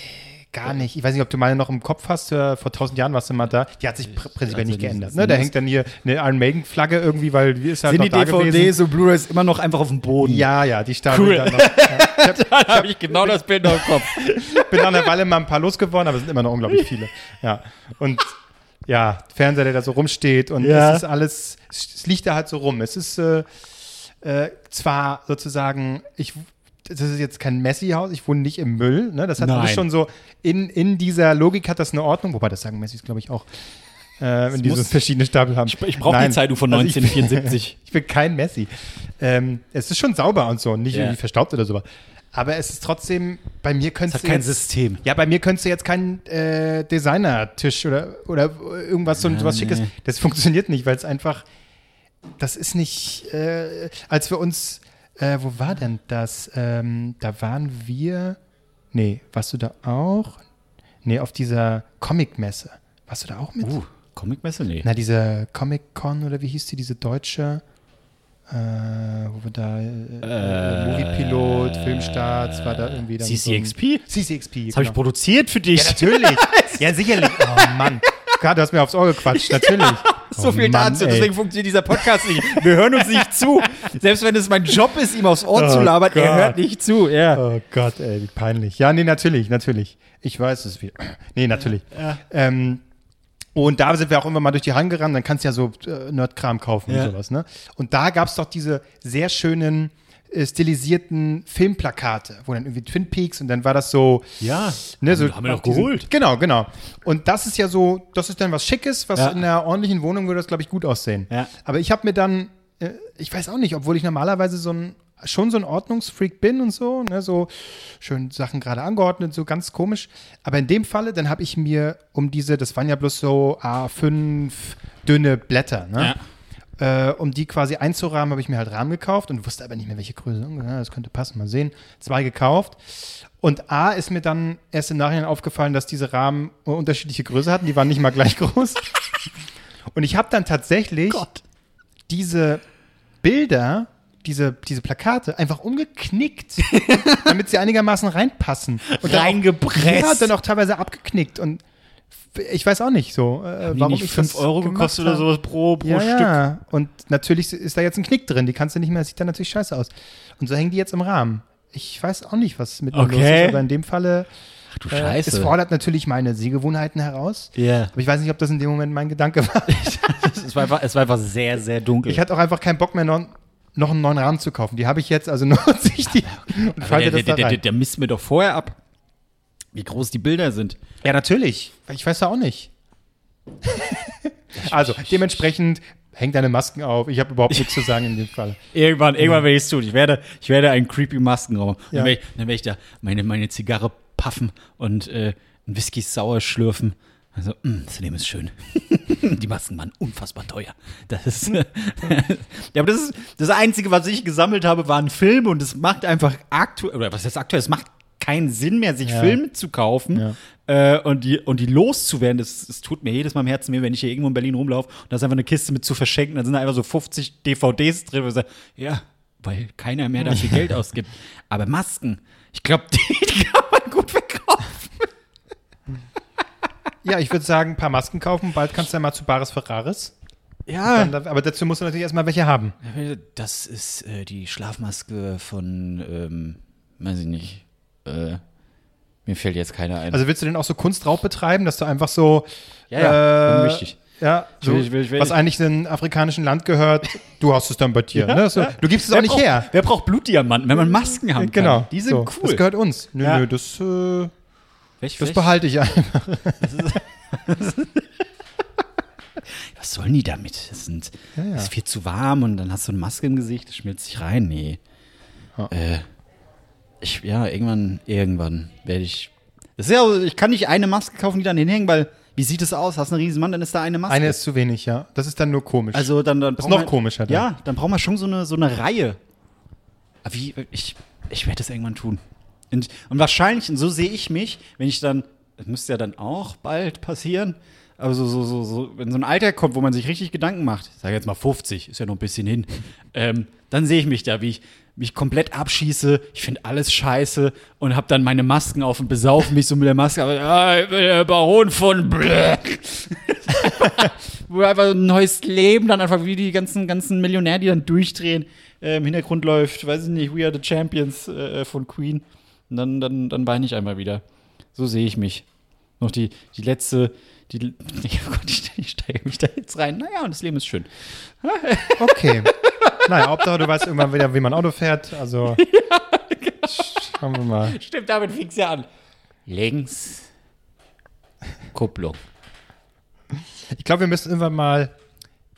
gar nicht. Ich weiß nicht, ob du meine noch im Kopf hast. Äh, vor tausend Jahren warst du mal da. Die hat sich pr prinzipiell also nicht geändert. Ne? Da hängt dann hier eine Iron Maiden-Flagge irgendwie, weil die ist halt Sind noch die da gewesen. DVDs und Blu-rays immer noch einfach auf dem Boden? Ja, ja, die stapeln Cool. dann noch. Ja. da habe ich genau das Bild noch im Kopf. bin nach einer Weile mal ein paar losgeworden, aber es sind immer noch unglaublich viele. Ja. Und ja, Fernseher, der da so rumsteht und Ja. es ist alles, es liegt da halt so rum. Es ist äh, äh, zwar sozusagen, ich, das ist jetzt kein Messi-Haus, ich wohne nicht im Müll, ne? Das hat Nein. schon so, in, in dieser Logik hat das eine Ordnung, wobei das sagen Messis, glaube ich, auch. Äh, wenn die so verschiedene Stapel haben. Ich, ich brauche die. Zeitung von Also ich 1974. ich bin kein Messi. Ähm, es ist schon sauber und so, nicht Ja. irgendwie verstaubt oder so. Aber es ist trotzdem, bei mir könnte hat kein System. Ja, bei mir könntest du jetzt keinen äh, Designer-Tisch oder, oder irgendwas so was Schickes. nee. Das funktioniert nicht, weil es einfach, das ist nicht, äh, als wir uns, äh, wo war denn das? Ähm, da waren wir, nee, warst du da auch? Nee, auf dieser Comic-Messe. Warst du da auch mit? Uh, Comicmesse? Nee. Na, diese Comic-Con oder wie hieß die, diese deutsche, äh, wo wir da, äh, Moviepilot, Filmstarts, war da irgendwie dann so ein- CCXP? CCXP, Das habe ich genau. produziert für dich. Ja, natürlich. ja, sicherlich. Oh Mann. Gott, du hast mir aufs Ohr gequatscht, natürlich. So oh, viel Mann, dazu, ey. deswegen funktioniert dieser Podcast nicht. Wir hören uns nicht zu. Selbst wenn es mein Job ist, ihm aufs Ohr Oh zu labern, er Gott. hört nicht zu. Ja. Oh Gott, ey, wie peinlich. Ja, nee, natürlich, natürlich. Ich weiß es wieder. Nee, natürlich. Ähm, und da sind wir auch immer mal durch die Hand gerannt, dann kannst du ja so äh, Nerdkram kaufen Ja. und sowas, ne? Und da gab es doch diese sehr schönen stilisierten Filmplakate, wo dann irgendwie Twin Peaks und dann war das so, Ja. Ne, so haben wir doch diesen- geholt. Genau, genau. Und das ist ja so, das ist dann was Schickes, was Ja. in einer ordentlichen Wohnung würde das, glaube ich, gut aussehen. Ja. Aber ich habe mir dann, äh, ich weiß auch nicht, obwohl ich normalerweise so ein, schon so ein Ordnungsfreak bin und so, ne, so schön Sachen gerade angeordnet, so ganz komisch. Aber in dem Falle, dann habe ich mir um diese, das waren ja bloß so A5 dünne Blätter, ne? Äh, um die quasi einzurahmen, habe ich mir halt Rahmen gekauft und wusste aber nicht mehr, welche Größe. Ja, das könnte passen, mal sehen. Zwei gekauft. Und A ist mir dann erst im Nachhinein aufgefallen, dass diese Rahmen unterschiedliche Größe hatten. Die waren nicht mal gleich groß. Und ich habe dann tatsächlich diese Bilder, diese, diese Plakate einfach umgeknickt, damit sie einigermaßen reinpassen. Und dann auch- Reingepresst. Ja, dann auch teilweise abgeknickt. Und ich weiß auch nicht so, äh, warum nicht ich 5 das Euro gekostet oder sowas pro, pro Ja, Stück? ja. Und natürlich ist da jetzt ein Knick drin. Die kannst du nicht mehr, das sieht dann natürlich scheiße aus. Und so hängen die jetzt im Rahmen. Ich weiß auch nicht, was mit mir los Okay. ist, aber in dem Falle, Ach du äh, Scheiße. es fordert natürlich meine Sehgewohnheiten heraus. Ja. Aber ich weiß nicht, ob das in dem Moment mein Gedanke war. es, war einfach, es war einfach sehr, sehr dunkel. Ich hatte auch einfach keinen Bock mehr, noch, noch einen neuen Rahmen zu kaufen. Die habe ich jetzt, also nutze ich die und Aber falte der, das der, da der, rein. der, der misst mir doch vorher ab, wie groß die Bilder sind. Ja, natürlich. Ich weiß ja auch nicht. also, dementsprechend hängt deine Masken auf. Ich habe überhaupt nichts zu sagen in dem Fall. Irgendwann, irgendwann werde ich es tun. Ich werde, ich werde einen creepy Maskenraum. Ja. Dann, werde ich, dann werde ich da meine, meine Zigarre puffen und äh, einen Whisky sauer schlürfen. Also, mh, das Leben ist schön. Die Masken waren unfassbar teuer. Das ist, ja, aber das ist das Einzige, was ich gesammelt habe, waren Filme und es macht einfach aktuell, oder was heißt aktuell, es macht keinen Sinn mehr, sich Ja. Filme zu kaufen äh, und, die, und die loszuwerden. Das, das tut mir jedes Mal im Herzen weh, wenn ich hier irgendwo in Berlin rumlaufe und da ist einfach eine Kiste mit zu verschenken. Da sind da einfach so 50 DVDs drin. Und sage, ja, weil keiner mehr dafür Geld ausgibt. Aber Masken, ich glaube, die, die kann man gut verkaufen. Ja, ich würde sagen, ein paar Masken kaufen. Bald kannst du ja mal zu Bares Ferraris. Ja. Dann, aber dazu musst du natürlich erstmal welche haben. Das ist äh, die Schlafmaske von, ähm, weiß ich nicht, äh, mir fällt jetzt keiner ein. Also willst du denn auch so Kunstraub betreiben, dass du einfach so. Ja, ja, äh, unwichtig. Ja, so, will- ich will- ich will- was eigentlich einem afrikanischen Land gehört, du hast es dann bei dir. ne? so, Du gibst es auch nicht braucht, her. Wer braucht Blutdiamanten, wenn man Masken haben kann? Genau. Die sind so, cool. Das gehört uns. Nö, Ja. nö, das, äh, Welch- das welch- behalte ich einfach. Was sollen die damit? Das, sind, Ja, ja. das ist viel zu warm und dann hast du eine Maske im Gesicht, das schmilzt sich rein. Nee. Ja. Äh, ich, ja, irgendwann, irgendwann werde ich. Das ist ja, ich kann nicht eine Maske kaufen, die dann hinhängen, weil, wie sieht es aus? Hast du einen riesen Mann, dann ist da eine Maske. Eine ist zu wenig, ja. Das ist dann nur komisch. also dann, dann Das ist noch wir- komischer dann. Ja, dann brauchen wir schon so eine, so eine Reihe. Aber wie, ich, ich werde das irgendwann tun. Und, und wahrscheinlich, und so sehe ich mich, wenn ich dann, das müsste ja dann auch bald passieren, aber so, so, so, so, wenn so ein Alter kommt, wo man sich richtig Gedanken macht, ich sage jetzt mal 50, ist ja noch ein bisschen hin, ähm, dann sehe ich mich da, wie ich mich komplett abschieße, ich finde alles scheiße und habe dann meine Masken auf und besaufe mich so mit der Maske, aber ja, ich bin der Baron von Black. wo einfach ein neues Leben dann einfach wie die ganzen, ganzen Millionäre, die dann durchdrehen, äh, im Hintergrund läuft, weiß ich nicht, We Are the Champions äh, von Queen. Und dann, dann, dann weine ich einmal wieder. So sehe ich mich. Noch die, die letzte, die, oh Gott, ich, ich steige mich da jetzt rein. Naja, und das Leben ist schön. Okay. naja, Hauptsache, du weißt irgendwann wieder, wie man Auto fährt. Also. Schauen wir mal. Stimmt, damit fing's ja an. Links. Kupplung. Ich glaube, wir müssen irgendwann mal.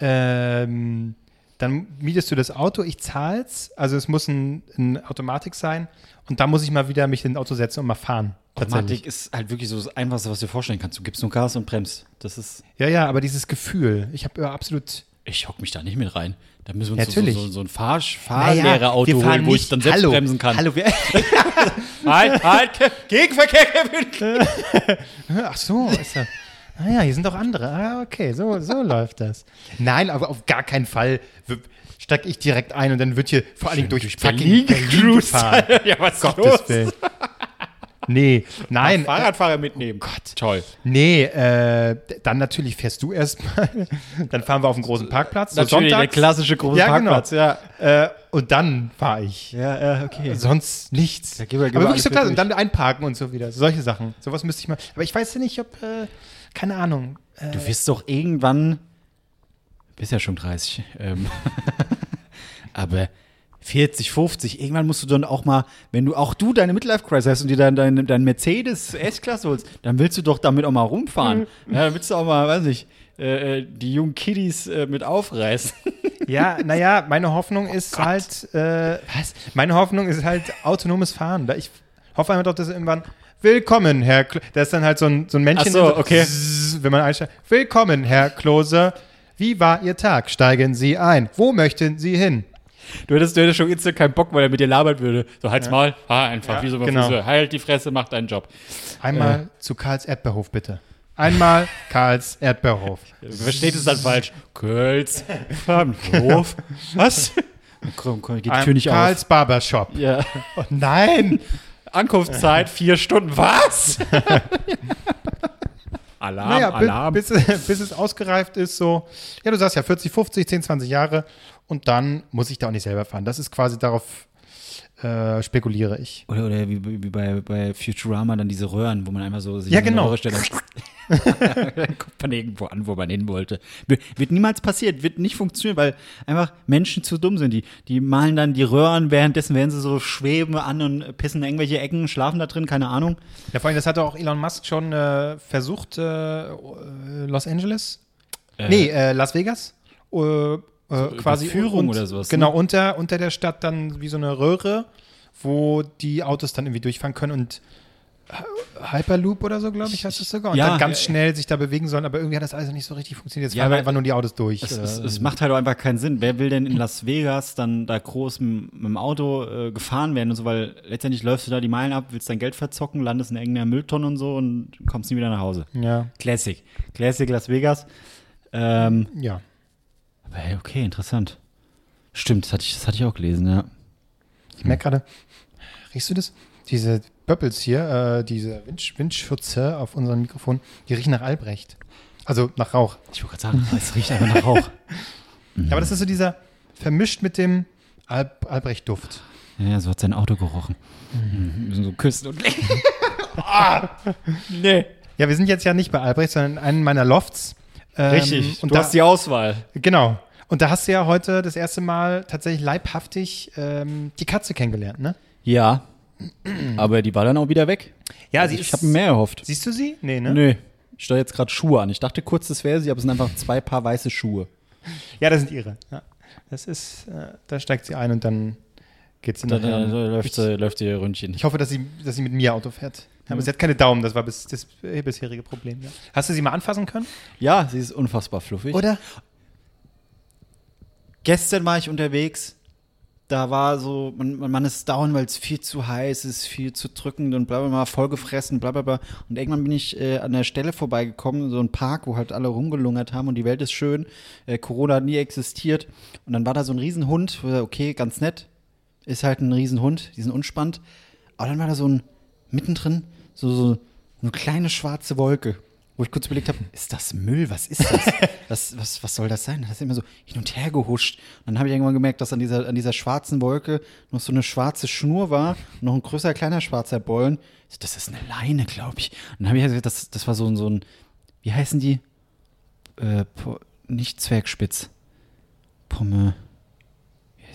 Ähm, dann mietest du das Auto, ich zahl's. Also es muss ein, ein Automatik sein. Und da muss ich mal wieder mich in ein Auto setzen und mal fahren. Automatik ist halt wirklich so das Einfachste, was du dir vorstellen kannst. Du gibst nur Gas und bremst. Das ist. Ja, ja, aber dieses Gefühl. Ich habe absolut. Ich hock mich da nicht mit rein. Da müssen wir uns Natürlich. so, so, so ein Fahr Fahrlehrerauto fahren holen, wo ich dann selbst hallo, bremsen kann. Hallo, wir, Halt, halt, Gegenverkehr, Kevin. Ach so, ist ja. Ah ja, hier sind doch andere. Ah, okay, so, so läuft das. Nein, aber auf gar keinen Fall w- steig ich direkt ein und dann wird hier vor allen Dingen durch, fucking Berlin gefahren. ja, was ist Gottes los? Willen. Nee, nein, Fahrradfahrer mitnehmen. Gott. Toll. nee, äh, dann natürlich fährst du erstmal. Dann fahren wir auf den großen Parkplatz. So Natürlich, der sonntags. klassische große Ja, Parkplatz, ja. Äh, und dann fahre ich. Ja, ja, okay. Sonst nichts. gehen wir- gehen aber wir wirklich so klar, und dann einparken und so wieder. Solche Sachen. Sowas müsste ich mal. Aber ich weiß ja nicht, ob, äh, keine Ahnung. Äh, Du wirst doch irgendwann, bist ja schon 30, ähm, aber 40, 50, irgendwann musst du dann auch mal, wenn du auch du deine Midlife-Crisis hast und dir dann dein, dein Mercedes S-Klasse holst, dann willst du doch damit auch mal rumfahren. Ja, dann willst du auch mal, weiß ich, äh, äh, die jungen Kiddies äh, mit aufreißen. Ja, naja, meine Hoffnung ist halt, äh, was? Meine Hoffnung ist halt autonomes Fahren. Ich hoffe einfach, dass irgendwann, willkommen, Herr Kl Da ist dann halt so ein, so ein Männchen, Ach so, okay. Zzzz, wenn man einsteigt. Willkommen, Herr Klose. Wie war Ihr Tag? Steigen Sie ein. Wo möchten Sie hin? Du hättest, du hättest schon instant keinen Bock, weil er mit dir labern würde. So, halt's mal, fahr einfach, Ja, wie so ein genau. Friseur. Halt die Fresse, mach deinen Job. Einmal zu Karls Erdbeerhof, bitte. Einmal Karls Erdbeerhof. Versteht es dann falsch. Kölz, Hof. Was? Komm, komm, geht die Tür nicht Karls Barbershop. auf. Ja. Oh, nein! Ankunftszeit vier Stunden. Was? Alarm, Naja, Alarm. Bis, bis es ausgereift ist, so, ja, du sagst ja 40, 50, 10, 20 Jahre und dann muss ich da auch nicht selber fahren. Das ist quasi darauf äh, spekuliere ich. Oder, oder wie, wie bei, bei Futurama dann diese Röhren, wo man einmal so sich Ja, genau. Röhre stellt. Dann kommt man irgendwo an, wo man hin wollte. Wird, niemals passiert, wird nicht funktionieren, weil einfach Menschen zu dumm sind. Die, die malen dann die Röhren, währenddessen werden sie so schweben an und pissen in irgendwelche Ecken, schlafen da drin, keine Ahnung. Ja, vor allem, das hatte auch Elon Musk schon äh, versucht, äh, Los Angeles? nee, äh, Las Vegas. Äh, äh, quasi Überführung und- oder sowas, Genau, ne? unter, unter der Stadt dann wie so eine Röhre, wo die Autos dann irgendwie durchfahren können und Hyperloop oder so, glaube ich, heißt das sogar. Und Ja, dann ganz ja, schnell sich da bewegen sollen, aber irgendwie hat das alles nicht so richtig funktioniert. Es Ja, fahren einfach nur die Autos durch. Es, es, es macht halt auch einfach keinen Sinn. Wer will denn in Las Vegas dann da groß mit, mit dem Auto äh, gefahren werden und so, weil letztendlich läufst du da die Meilen ab, willst dein Geld verzocken, landest in irgendeiner Mülltonne und so und kommst nie wieder nach Hause. ja, Classic. Classic Las Vegas. Ähm, ja. aber hey, okay, interessant. Stimmt, das hatte ich, das hatte ich auch gelesen, ja. Ich merke gerade, riechst du das? Diese Bubbles hier, äh, diese Wind Windschutze auf unserem Mikrofon, die riechen nach Albrecht. Also nach Rauch. Ich wollte gerade sagen, es riecht einfach nach Rauch. Ja, aber das ist so dieser vermischt mit dem Al Albrecht-Duft. Ja, so hat sein Auto gerochen. Mhm. Wir sind so küssen und ah, nee. Ja, wir sind jetzt ja nicht bei Albrecht, sondern in einem meiner Lofts. Ähm, Richtig, Und du da, hast die Auswahl. genau. Und da hast du ja heute das erste Mal tatsächlich leibhaftig ähm, die Katze kennengelernt, ne? Ja, aber die war dann auch wieder weg. Ja, Also ich habe mehr erhofft. Siehst du sie? Nee, ne? Nö. Ich steuere jetzt gerade Schuhe an. Ich dachte kurz, das wäre sie, aber es sind einfach zwei Paar weiße Schuhe. Ja, das sind ihre. Ja. Das ist, äh, da steigt sie ein und dann geht sie nachher. da, da läuft, sie, läuft ihr Ründchen. Ich hoffe, dass sie, dass sie mit mir Auto fährt. Aber Mhm. sie hat keine Daumen, das war bis, das bisherige Problem. Ja. Hast du sie mal anfassen können? Ja, sie ist unfassbar fluffig. Oder? Gestern war ich unterwegs. Da war so, man, man- ist down, weil es viel zu heiß ist, viel zu drückend und bla bla bla, vollgefressen, bla bla bla. Und irgendwann bin ich äh, an der Stelle vorbeigekommen, so ein Park, wo halt alle rumgelungert haben und die Welt ist schön. Äh, Corona hat nie existiert. Und dann war da so ein Riesenhund, okay, ganz nett. Ist halt ein Riesenhund, die sind unspannend. Aber dann war da so ein, mittendrin, so, so eine kleine schwarze Wolke. Wo ich kurz überlegt habe, ist das Müll? Was ist das? was, was, was soll das sein? Das ist immer so hin und her gehuscht. Und dann habe ich irgendwann gemerkt, dass an dieser, an dieser schwarzen Wolke noch so eine schwarze Schnur war noch ein größer, kleiner schwarzer Bollen. So, Das ist eine Leine, glaube ich. Und dann habe ich gesagt, das, das war so, ein- so ein, wie heißen die? Äh, nicht Zwergspitz. Pomme.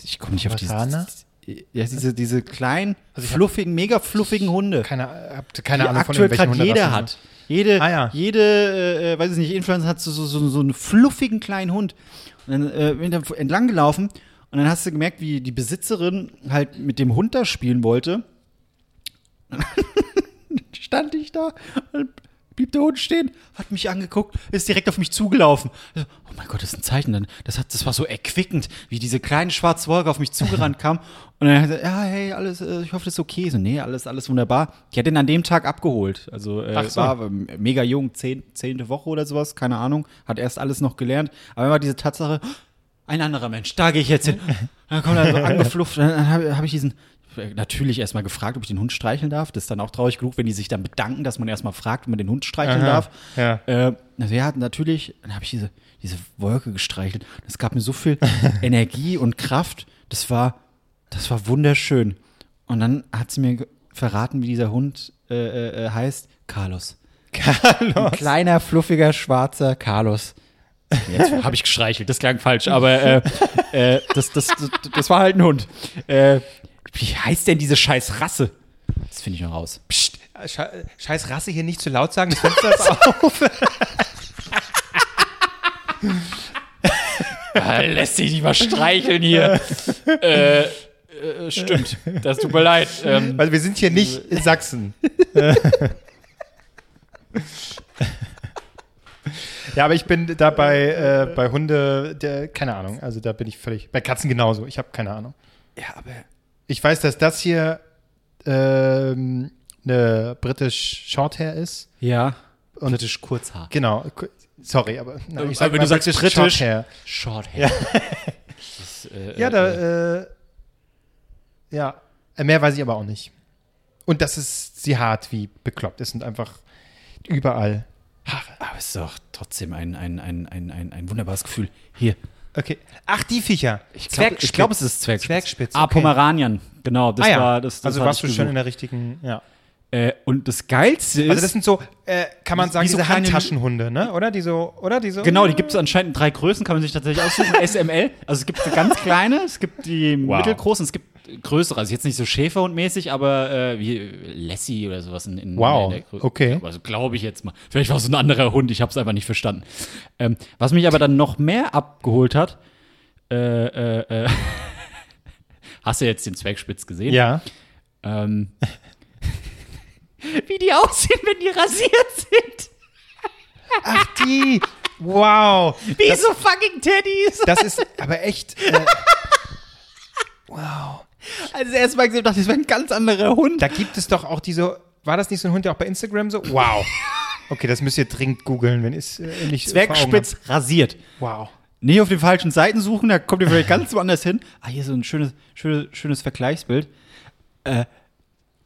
Ich komme nicht auf diese. Pommerana? Ja, diese, diese kleinen, Also fluffigen, mega fluffigen Hunde Keine, keine die Ahnung von aktuell irgendwelchen gerade jeder hat. Jede, Ah, ja. jede äh, äh, weiß ich nicht, Influencer hat so, so, so, so einen fluffigen kleinen Hund. Und dann äh, bin ich da entlang gelaufen und dann hast du gemerkt, wie die Besitzerin halt mit dem Hund da spielen wollte. Stand ich da und blieb der Hund stehen, hat mich angeguckt, ist direkt auf mich zugelaufen. Ich so, Oh mein Gott, das ist ein Zeichen. Dann, das, hat, das war so erquickend, wie diese kleine schwarze Wolke auf mich zugerannt kam. Und dann hat er gesagt, ja, hey, alles, äh, ich hoffe, das ist okay. So, nee, alles, alles wunderbar. Die hat ihn an dem Tag abgeholt. Also äh, so. war mega jung, zehn, zehnte Woche oder sowas, keine Ahnung. Hat erst alles noch gelernt. Aber immer diese Tatsache, ein anderer Mensch, da gehe ich jetzt hin. Dann kommt er so angeflufft. Dann habe hab ich diesen natürlich erstmal gefragt, ob ich den Hund streicheln darf. Das ist dann auch traurig genug, wenn die sich dann bedanken, dass man erstmal fragt, ob man den Hund streicheln Aha, darf. ja. Äh, also ja, natürlich, dann habe ich diese, diese Wolke gestreichelt. Das gab mir so viel Energie und Kraft. Das war, das war wunderschön. Und dann hat sie mir verraten, wie dieser Hund äh, äh, äh, heißt. Carlos. Ein kleiner, fluffiger, schwarzer Carlos. Jetzt habe ich gestreichelt, das klang falsch, aber äh, äh, das, das, das, das war halt ein Hund. Äh, wie heißt denn diese scheiß Rasse? Das finde ich noch raus. Psst, Sche scheiß Rasse hier nicht zu laut sagen, das ist auf. Ah, lässt sich nicht mal streicheln hier. äh, äh, stimmt, das tut mir leid. Ähm, Weil wir sind hier nicht in Sachsen. ja, aber ich bin da bei, äh, bei Hunde, der, keine Ahnung, also da bin ich völlig, bei Katzen genauso, ich habe keine Ahnung. ja, aber Ich weiß, dass das hier ähm, eine British Shorthair ist. ja, Und- britisch Kurzhaar. Genau, sorry, aber Aber ich sag wenn mal du sagst britisch- Shorthair. Shorthair. Das, äh, Ja, äh, da, äh, ja, Äh, mehr weiß ich aber auch nicht. Und das ist sie hart wie bekloppt. Es sind einfach überall Haare. Aber es ist doch trotzdem ein, ein, ein, ein, ein, ein wunderbares Gefühl. Hier. Okay. Ach, die Viecher. Ich glaube, glaub, es ist Zwergspitz. Zwergspitz, Ah, okay. Pomeranian. Genau, das ah, ja. war das. das also warst du schon in der richtigen, ja. Äh, und das Geilste ist. Also das sind so, äh, kann man sagen, so diese kleine- Handtaschenhunde, ne? Oder die so, oder die so. Genau, die gibt es anscheinend in drei Größen, kann man sich tatsächlich aussuchen. SML. Also es gibt die ganz kleine, es gibt die Wow. mittelgroßen, es gibt größere. Also jetzt nicht so Schäferhundmäßig, aber äh, wie Lassie oder sowas in, in Wow, in der okay. Also glaube ich jetzt mal. Vielleicht war es ein anderer Hund, ich habe es einfach nicht verstanden. Ähm, was mich aber dann noch mehr abgeholt hat, äh, äh, äh, hast du jetzt den Zwergspitz gesehen? Ja. Ähm, wie die aussehen, wenn die rasiert sind. Ach, die. Wow. Wie so fucking Teddys. Das ist aber echt. Äh, Also erstmal gesehen, dachte ich, das wäre ein ganz anderer Hund. da gibt es doch auch diese. War das nicht so ein Hund, der auch bei Instagram so? Wow. Okay, das müsst ihr dringend googeln, wenn ihr es äh, nicht Zwergspitz rasiert. Wow. Nicht auf den falschen Seiten suchen, da kommt ihr vielleicht ganz woanders hin. Ah, hier so ein schönes, schönes, schönes Vergleichsbild. Äh,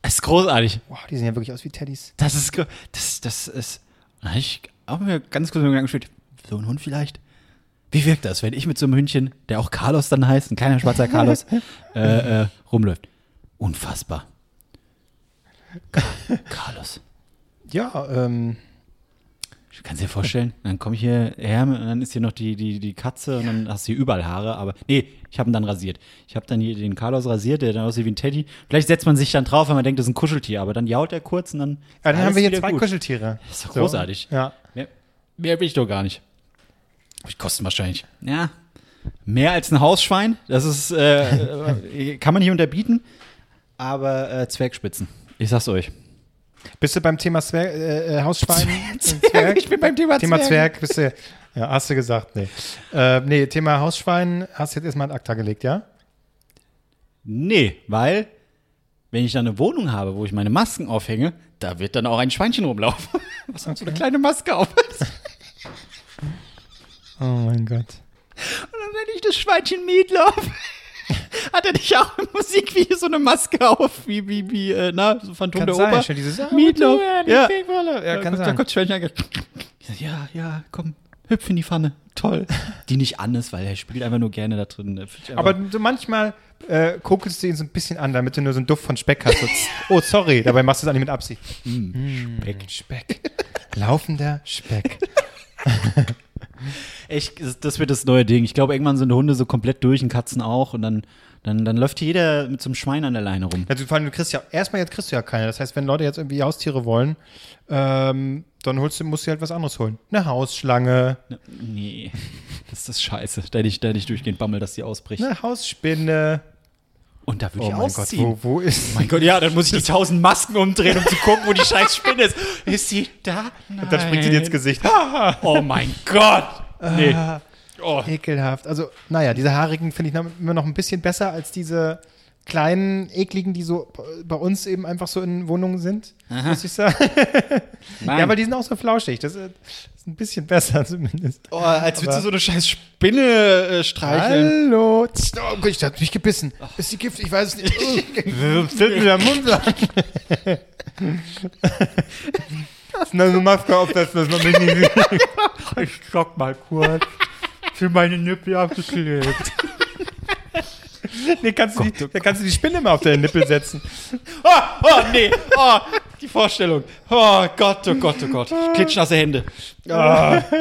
es ist großartig. Wow, die sehen ja wirklich aus wie Teddys. Das ist, das, das ist, da hab ich habe mir ganz kurz Gedanken gespielt, so ein Hund vielleicht. Wie wirkt das, wenn ich mit so einem Hündchen, der auch Carlos dann heißt, ein kleiner schwarzer Carlos, äh, äh, rumläuft? Unfassbar. Ka Carlos. Ja, ähm. Kannst du dir vorstellen? Dann komme ich hierher und dann ist hier noch die, die, die Katze und dann hast du hier überall Haare. Aber nee, ich habe ihn dann rasiert. Ich habe dann hier den Carlos rasiert, der dann aussieht wie ein Teddy. Vielleicht setzt man sich dann drauf, wenn man denkt, das ist ein Kuscheltier. Aber dann jault er kurz und dann. Ja, dann haben wir hier zwei gut. Kuscheltiere. Das ist doch So. großartig. Ja. Mehr, mehr will ich doch gar nicht. Die kosten wahrscheinlich. Ja, mehr als ein Hausschwein. Das ist, äh, äh, kann man nicht unterbieten. Aber äh, Zwergspitzen. Ich sag's euch. Bist du beim Thema Zwerg, äh, äh, Hausschwein? Zwerg, ich bin beim Thema Thema Zwerg. Zwerg, bist du, ja, hast du gesagt, nee. Äh, nee, Thema Hausschwein hast du jetzt erstmal in Akta gelegt, ja? Nee, weil, wenn ich dann eine Wohnung habe, wo ich meine Masken aufhänge, da wird dann auch ein Schweinchen rumlaufen. Was hat so eine kleine Maske auf? Oh mein Gott. Und dann nenne ich das Schweinchen Meatloaf. Hat er nicht auch im Musikvideo so eine Maske auf, wie, wie, wie, äh, na, so Phantom Kann der sein, Oper? schon dieses ah, Meatloaf. Ja, Ja. ja, kann da, Da sein. kommt das Schweinchen sag, Ja, ja, komm, hüpf in die Pfanne. Toll. Die nicht an ist, weil er spielt einfach nur gerne da drin. Einfach- Aber so manchmal äh, kokelst du ihn so ein bisschen an, damit du nur so einen Duft von Speck hast. Oh, sorry, dabei machst du es eigentlich mit Absicht. Speck. Speck. Laufender Speck. Echt, das- wird das neue Ding. Ich glaube, irgendwann sind Hunde so komplett durch und Katzen auch und dann, dann, dann läuft jeder mit so einem Schwein an der Leine rum. Also, vor allem, du kriegst ja, erstmal jetzt kriegst du ja keine. Das heißt, wenn Leute jetzt irgendwie Haustiere wollen, ähm, dann holst du, musst du halt was anderes holen. Eine Hausschlange, Nee, das ist Scheiße. Da hätte ich, da hätte ich durchgehend Bammel, dass die ausbricht. eine Hausspinne. Und da würde Oh ich mein Gott, ausziehen. wo, wo ist. Mein Gott, ja, dann muss ich die tausend Masken umdrehen, um zu gucken, wo die scheiß Spinne ist. Ist sie da? Nein. Dann springt sie dir ins Gesicht. Oh mein Gott. Nee. Oh. Ekelhaft. Also, naja, diese haarigen finde ich immer noch ein bisschen besser als diese kleinen, ekligen, die so bei uns eben einfach so in Wohnungen sind, muss ich sagen. Ja, weil die sind auch so flauschig. Das ist, ein bisschen besser zumindest. oh, als würdest du so eine scheiß Spinne äh, streicheln. Hallo. Oh Gott, ich hab mich gebissen. Ist die Gift? Ich weiß es nicht. Fällt mir der Mund an. Na, eine Maske aufsetzen, dass man mich nicht sieht. Ich schock mal kurz. Für meine Nippel abgeklebt. Nee, kannst du, die, da kannst du die Spinne mal auf deine Nippel setzen. Oh, oh, nee. Oh, die Vorstellung. Oh Gott, oh Gott, oh Gott. Klitschnasse Hände. Ah.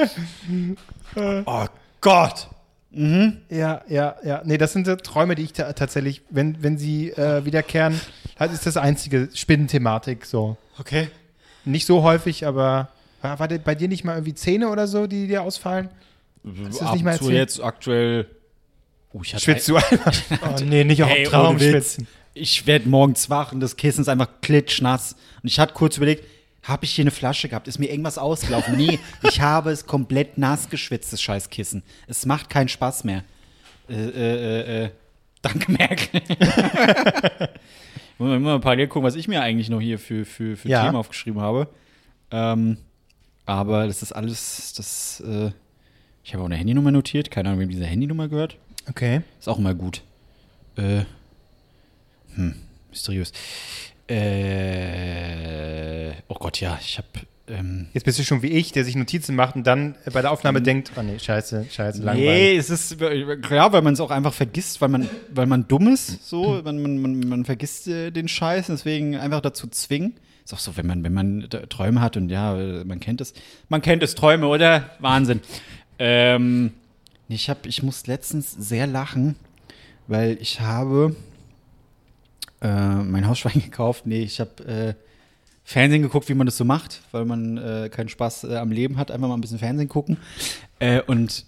Oh Gott. Ja, ja, ja. Nee, das sind so Träume, die ich ta tatsächlich, wenn, wenn sie äh, wiederkehren, halt ist das einzige Spinnenthematik so. Okay. Nicht so häufig, aber war, war bei dir nicht mal irgendwie Zähne oder so, die dir ausfallen? Hast du das nicht mal Ab und zu erzählt? jetzt aktuell. Oh, ich hatte Schwitzt du einfach? Oh nee, nicht auf Hey, Traum schwitzen. Ich werde morgens wach und das Kissen ist einfach klitschnass. Und ich hatte kurz überlegt, habe ich hier eine Flasche gehabt? Ist mir irgendwas ausgelaufen? Nee, ich habe es komplett nass geschwitzt, das scheiß Kissen. Es macht keinen Spaß mehr. Äh, äh, äh, äh. Danke, Merkel. ich muss mal parallel gucken, was ich mir eigentlich noch hier für, für, für Ja. Themen aufgeschrieben habe. Ähm, aber das ist alles, das, äh, ich habe auch eine Handynummer notiert. Keine Ahnung, wem diese Handynummer gehört. Okay. Ist auch immer gut. Äh, hm, mysteriös. Äh, oh Gott, ja, ich hab, ähm, Jetzt bist du schon wie ich, der sich Notizen macht und dann bei der Aufnahme denkt, oh nee, scheiße, scheiße, langweilig. Nee, es ist klar, weil man es auch einfach vergisst, weil man, weil man dumm ist, so, man, man, man, man vergisst äh, den Scheiß, deswegen einfach dazu zwingen. Ist auch so, wenn man, wenn man Träume hat und ja, man kennt es. Man kennt es, Träume, oder? Wahnsinn. Ähm, ich hab, ich muss letztens sehr lachen, weil ich habe äh, mein Hausschwein gekauft. Nee, ich habe äh, Fernsehen geguckt, wie man das so macht, weil man äh, keinen Spaß äh, am Leben hat, einfach mal ein bisschen Fernsehen gucken. Äh, und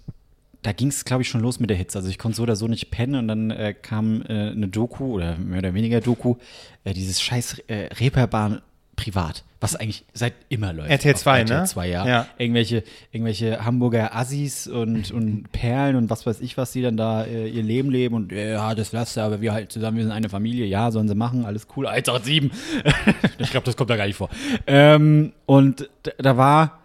da ging es, glaube ich, schon los mit der Hitze. Also ich konnte so oder so nicht pennen und dann äh, kam eine Doku oder mehr oder weniger Doku, dieses scheiß Reeperbahn privat, was eigentlich seit immer läuft. RTL auf 2, ne? RTL 2, ja. Ja. Irgendwelche, irgendwelche Hamburger Assis und, und Perlen und was weiß ich, was die dann da äh, ihr Leben leben und äh, ja, das lasst ihr, aber wir halt zusammen, wir sind eine Familie, ja, sollen sie machen, alles cool, 187. ich glaube, das kommt da gar nicht vor. Ähm, und da war,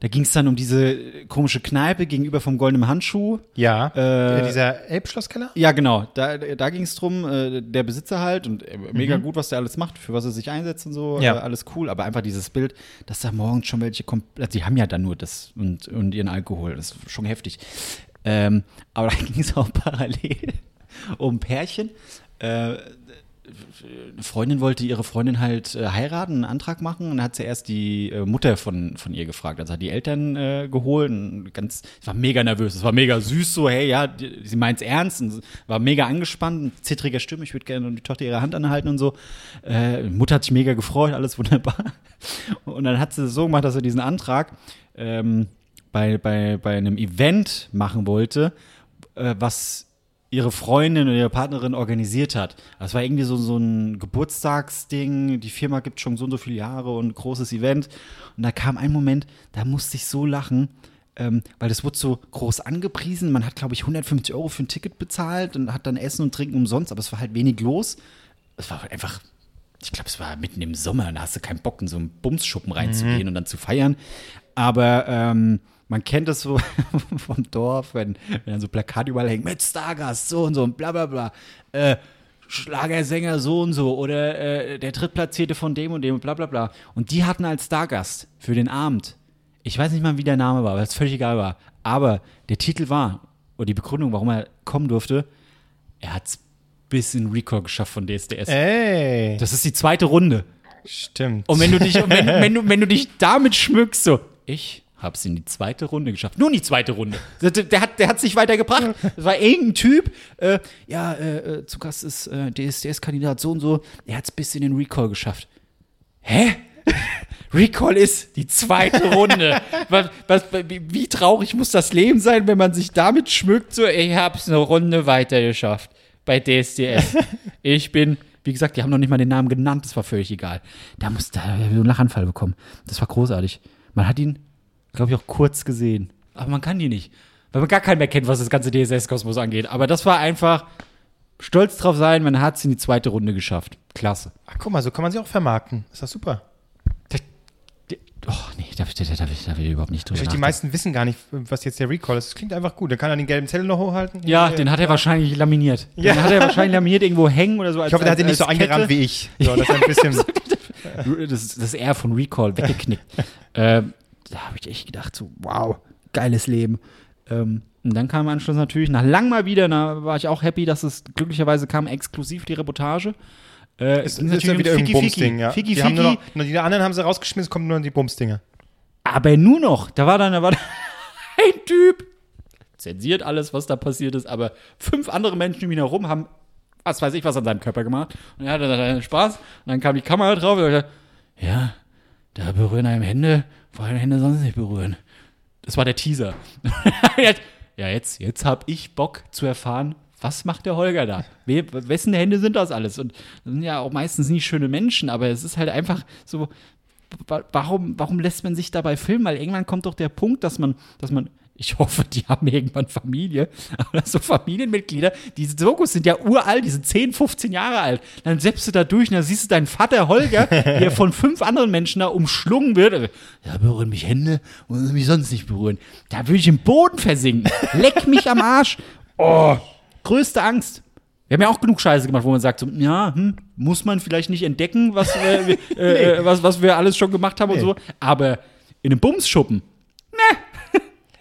da ging es dann um diese komische Kneipe gegenüber vom Goldenen Handschuh. Ja, Äh, dieser Elbschlosskeller? Ja, genau. Da, da ging es drum, äh, der Besitzer halt und äh, mega gut, was der alles macht, für was er sich einsetzt und so. Ja. Äh, alles cool, aber einfach dieses Bild, dass da morgens schon welche kommt. Also die haben ja dann nur das und, und ihren Alkohol. Das ist schon heftig. Ähm, aber da ging es auch parallel um Pärchen. Äh, eine Freundin wollte ihre Freundin halt äh, heiraten, einen Antrag machen und dann hat sie erst die äh, Mutter von, von ihr gefragt. Also hat die Eltern äh, geholt und ganz, war mega nervös, es war mega süß so, hey, ja, die, sie meint's ernst und war mega angespannt, zittriger Stimme, ich würde gerne die Tochter ihre Hand anhalten und so. Äh, Mutter hat sich mega gefreut, alles wunderbar. Und dann hat sie es so gemacht, dass sie diesen Antrag ähm, bei, bei, bei einem Event machen wollte, äh, was ihre Freundin oder ihre Partnerin organisiert hat. Das war irgendwie so, so ein Geburtstagsding. Die Firma gibt schon so und so viele Jahre und ein großes Event. Und da kam ein Moment, da musste ich so lachen, ähm, weil das wurde so groß angepriesen. Man hat, glaube ich, 150 Euro für ein Ticket bezahlt und hat dann Essen und Trinken umsonst, aber es war halt wenig los. Es war einfach, ich glaube, es war mitten im Sommer, da hast du keinen Bock, in so einen Bumsschuppen reinzugehen und dann zu feiern. Aber ähm, man kennt das so vom Dorf, wenn, wenn dann so Plakate überall hängen, mit Stargast, so und so und bla bla bla. Äh, Schlagersänger so und so oder äh, der Drittplatzierte von dem und dem und bla bla bla. Und die hatten als Stargast für den Abend, ich weiß nicht mal, wie der Name war, weil es völlig egal war, aber der Titel war, oder die Begründung, warum er kommen durfte, er hat es bis in Record geschafft von DSDS. Ey. Das ist die zweite Runde. Stimmt. Und wenn du dich, wenn, wenn, du, wenn du dich damit schmückst, so, ich hab's in die zweite Runde geschafft. Nur in die zweite Runde. Der, hat, der hat sich weitergebracht. Das war irgendein Typ. Äh, ja, äh, äh, zu Gast ist äh, DSDS-Kandidat so und so. Er hat's bis in den Recall geschafft. Hä? Recall ist die zweite Runde. was, was, wie, traurig muss das Leben sein, wenn man sich damit schmückt, so, ich hab's eine Runde weiter geschafft bei DSDS. ich bin, wie gesagt, die haben noch nicht mal den Namen genannt, das war völlig egal. Da musste er einen Lachanfall bekommen. Das war großartig. Man hat ihn, glaube ich, auch kurz gesehen. Aber man kann die nicht. Weil man gar keinen mehr kennt, was das ganze DSS-Kosmos angeht. Aber das war einfach stolz drauf sein, man hat es in die zweite Runde geschafft. Klasse. Ach, guck mal, so kann man sie auch vermarkten. Ist das super. Oh, nee, darf ich, darf ich, darf ich, darf ich überhaupt nicht drüber Die nachdenken. meisten wissen gar nicht, was jetzt der Recall ist. Das klingt einfach gut. Dann kann er den gelben Zettel noch hochhalten. Ja, den hat er wahrscheinlich laminiert. Ja. Den hat er wahrscheinlich laminiert irgendwo hängen oder so. Als, Ich hoffe, der hat ihn nicht so Kette. wie ich. So, das ist ein bisschen. Das, das R von Recall weggeknickt. ähm, da habe ich echt gedacht, so, wow, geiles Leben. Ähm, und dann kam im Anschluss natürlich, nach lang mal wieder, da war ich auch happy, dass es glücklicherweise kam, exklusiv die Reportage. Äh, ist, ging ist natürlich wieder irgendein Bumsding, ja. Fiki, die, haben nur Fiki. noch, die anderen haben sie rausgeschmissen, kommen nur noch die Bumsdinger. Aber nur noch, da war dann, da war dann ein Typ, zensiert alles, was da passiert ist, aber fünf andere Menschen um ihn herum haben, was weiß ich, was an seinem Körper gemacht. Und er hatte dann Spaß. Und dann kam die Kamera drauf und er sagte, ja, da berühren einem Hände, wo einem Hände sonst nicht berühren. Das war der Teaser. Ja, jetzt, jetzt habe ich Bock zu erfahren, was macht der Holger da? Wer, wessen Hände sind das alles? Und das sind ja auch meistens nicht schöne Menschen, aber es ist halt einfach so, wa- warum, warum lässt man sich dabei filmen? Weil irgendwann kommt doch der Punkt, dass man, dass man, ich hoffe, die haben irgendwann Familie, aber so Familienmitglieder, diese Dokus sind ja uralt, die sind 10, 15 Jahre alt. Dann selbst du da durch und dann siehst du deinen Vater Holger, der von fünf anderen Menschen da umschlungen wird. Ja, berühren mich Hände und mich sonst nicht berühren. Da würde ich im Boden versinken. Leck mich am Arsch. Oh, größte Angst. Wir haben ja auch genug Scheiße gemacht, wo man sagt, so, ja, hm, muss man vielleicht nicht entdecken, was, äh, wir- äh, äh, was, was wir alles schon gemacht haben und Nee. so. Aber in einem Bumsschuppen, ne,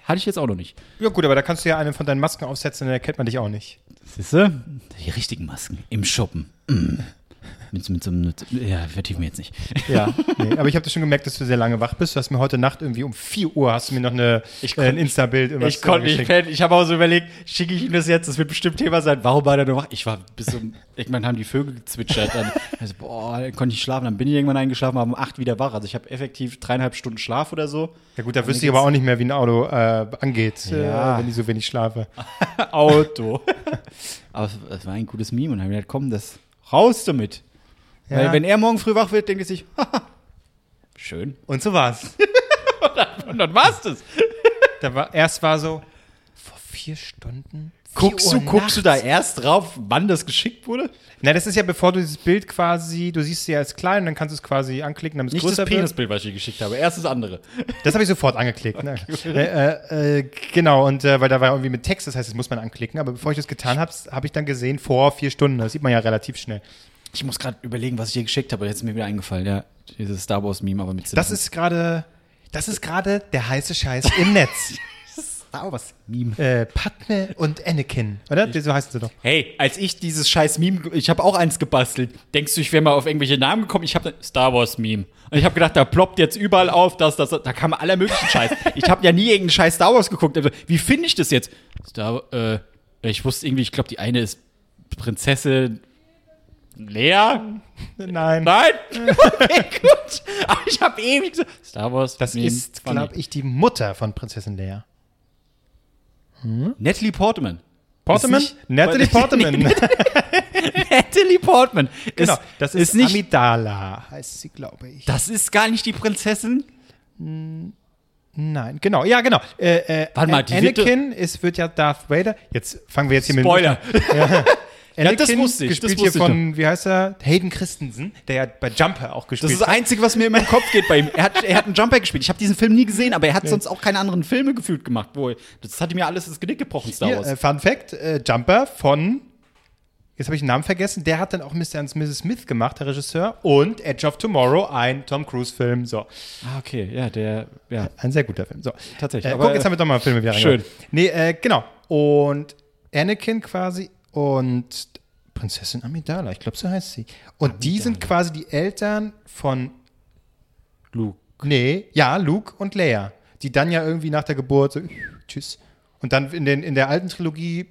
hatte ich jetzt auch noch nicht. Ja, gut, aber da kannst du ja eine von deinen Masken aufsetzen, dann erkennt man dich auch nicht. Siehst du? Die richtigen Masken im Schuppen. Mm. Mit, mit so einem, ja, vertiefen wir jetzt nicht. Ja, nee, aber ich habe das schon gemerkt, dass du sehr lange wach bist. Du hast mir heute Nacht irgendwie um 4 Uhr hast du mir noch eine, Ich äh, ein Insta-Bild irgendwas Ich konnte nicht pennen. Ich habe auch so überlegt, schicke ich ihm das jetzt? Das wird bestimmt Thema sein. Warum war der noch wach? Ich war bis um, irgendwann haben die Vögel gezwitschert. Dann, also, boah, dann konnte ich schlafen. Dann bin ich irgendwann eingeschlafen, war um acht wieder wach. Also ich habe effektiv dreieinhalb Stunden Schlaf oder so. Ja gut, da wüsste ich aber auch nicht mehr, wie ein Auto äh, angeht, Ja. äh, wenn ich so wenig schlafe. Auto. Aber es- es war ein gutes Meme und dann habe ich gedacht, komm, das raus damit. Ja. Weil wenn er morgen früh wach wird, denkt er sich, haha, schön. Und so war's. Und dann war's das. da war, erst war so, vor vier Stunden? Guckst du, guckst du da erst drauf, wann das geschickt wurde? Na, das ist ja, bevor du dieses Bild quasi, du siehst sie ja als klein, dann kannst du es quasi anklicken, damit es Nicht größer das wird. Penisbild, was ich dir geschickt habe, erst das andere. Das habe ich sofort angeklickt. Ne? äh, äh, genau, und äh, weil da war irgendwie mit Text, das heißt, das muss man anklicken. Aber bevor ich das getan habe, habe ich dann gesehen, vor vier Stunden. Das sieht man ja relativ schnell. Ich muss gerade überlegen, was ich dir geschickt habe, jetzt ist mir wieder eingefallen, ja. Dieses Star Wars-Meme, aber mit Das ist gerade, das ist gerade der heiße Scheiß im Netz. Star Wars-Meme. äh, Padme und Anakin, oder? So heißen sie doch. Hey, als ich dieses scheiß Meme, ich habe auch eins gebastelt. Denkst du, ich wäre mal auf irgendwelche Namen gekommen? Ich habe Star Wars Meme. Und ich habe gedacht, da ploppt jetzt überall auf, dass das, da kam aller möglichen Scheiß. ich habe ja nie irgendeinen scheiß Star Wars geguckt. Also, wie finde ich das jetzt? Star, äh, ich wusste irgendwie, ich glaube, die eine ist Prinzessin Lea? Nein. Nein? Okay, gut. Aber ich habe ewig gesagt, Star Wars Das Meme. ist, glaube ich, die Mutter von Prinzessin Leia. Natalie Portman. Portman? Ist nicht- Natalie Portman. Natalie Portman. genau, Ist, das ist, nicht. Amidala, heißt sie, glaube ich. das ist gar nicht die Prinzessin. Nein, genau, ja, genau. Äh, äh, Warte mal, die wird Anakin ist, wird ja Darth Vader. Jetzt fangen wir jetzt hier Spoiler. mit Anakin, das wusste ich, gespielt das hier wusste ich von, wie heißt er? Hayden Christensen, der ja bei Jumper auch Das gespielt ist das hat. Einzige, was mir in meinen Kopf geht bei ihm. Er hat, er hat einen Jumper gespielt. Ich habe diesen Film nie gesehen, aber er hat sonst auch keine anderen Filme gefühlt gemacht. Wo das hat ihm ja alles ins Genick gebrochen, Star Hier, Wars. äh, Fun Fact: äh, Jumper von, jetzt habe ich den Namen vergessen, der hat dann auch Mr. und Mrs. Smith gemacht, der Regisseur, und Edge of Tomorrow, ein Tom Cruise-Film. So, ah, okay, ja, der, ja. ein sehr guter Film. So. Tatsächlich, Äh, aber- guck, jetzt haben wir doch mal Filme wieder Schön. reingehört. Nee, äh, genau. Und Anakin quasi und Prinzessin Amidala, ich glaube, so heißt sie. Und die sind quasi die Eltern von, Luke. nee, ja, Luke und Leia. Die dann ja irgendwie nach der Geburt so, tschüss. Und dann in, den, in der alten Trilogie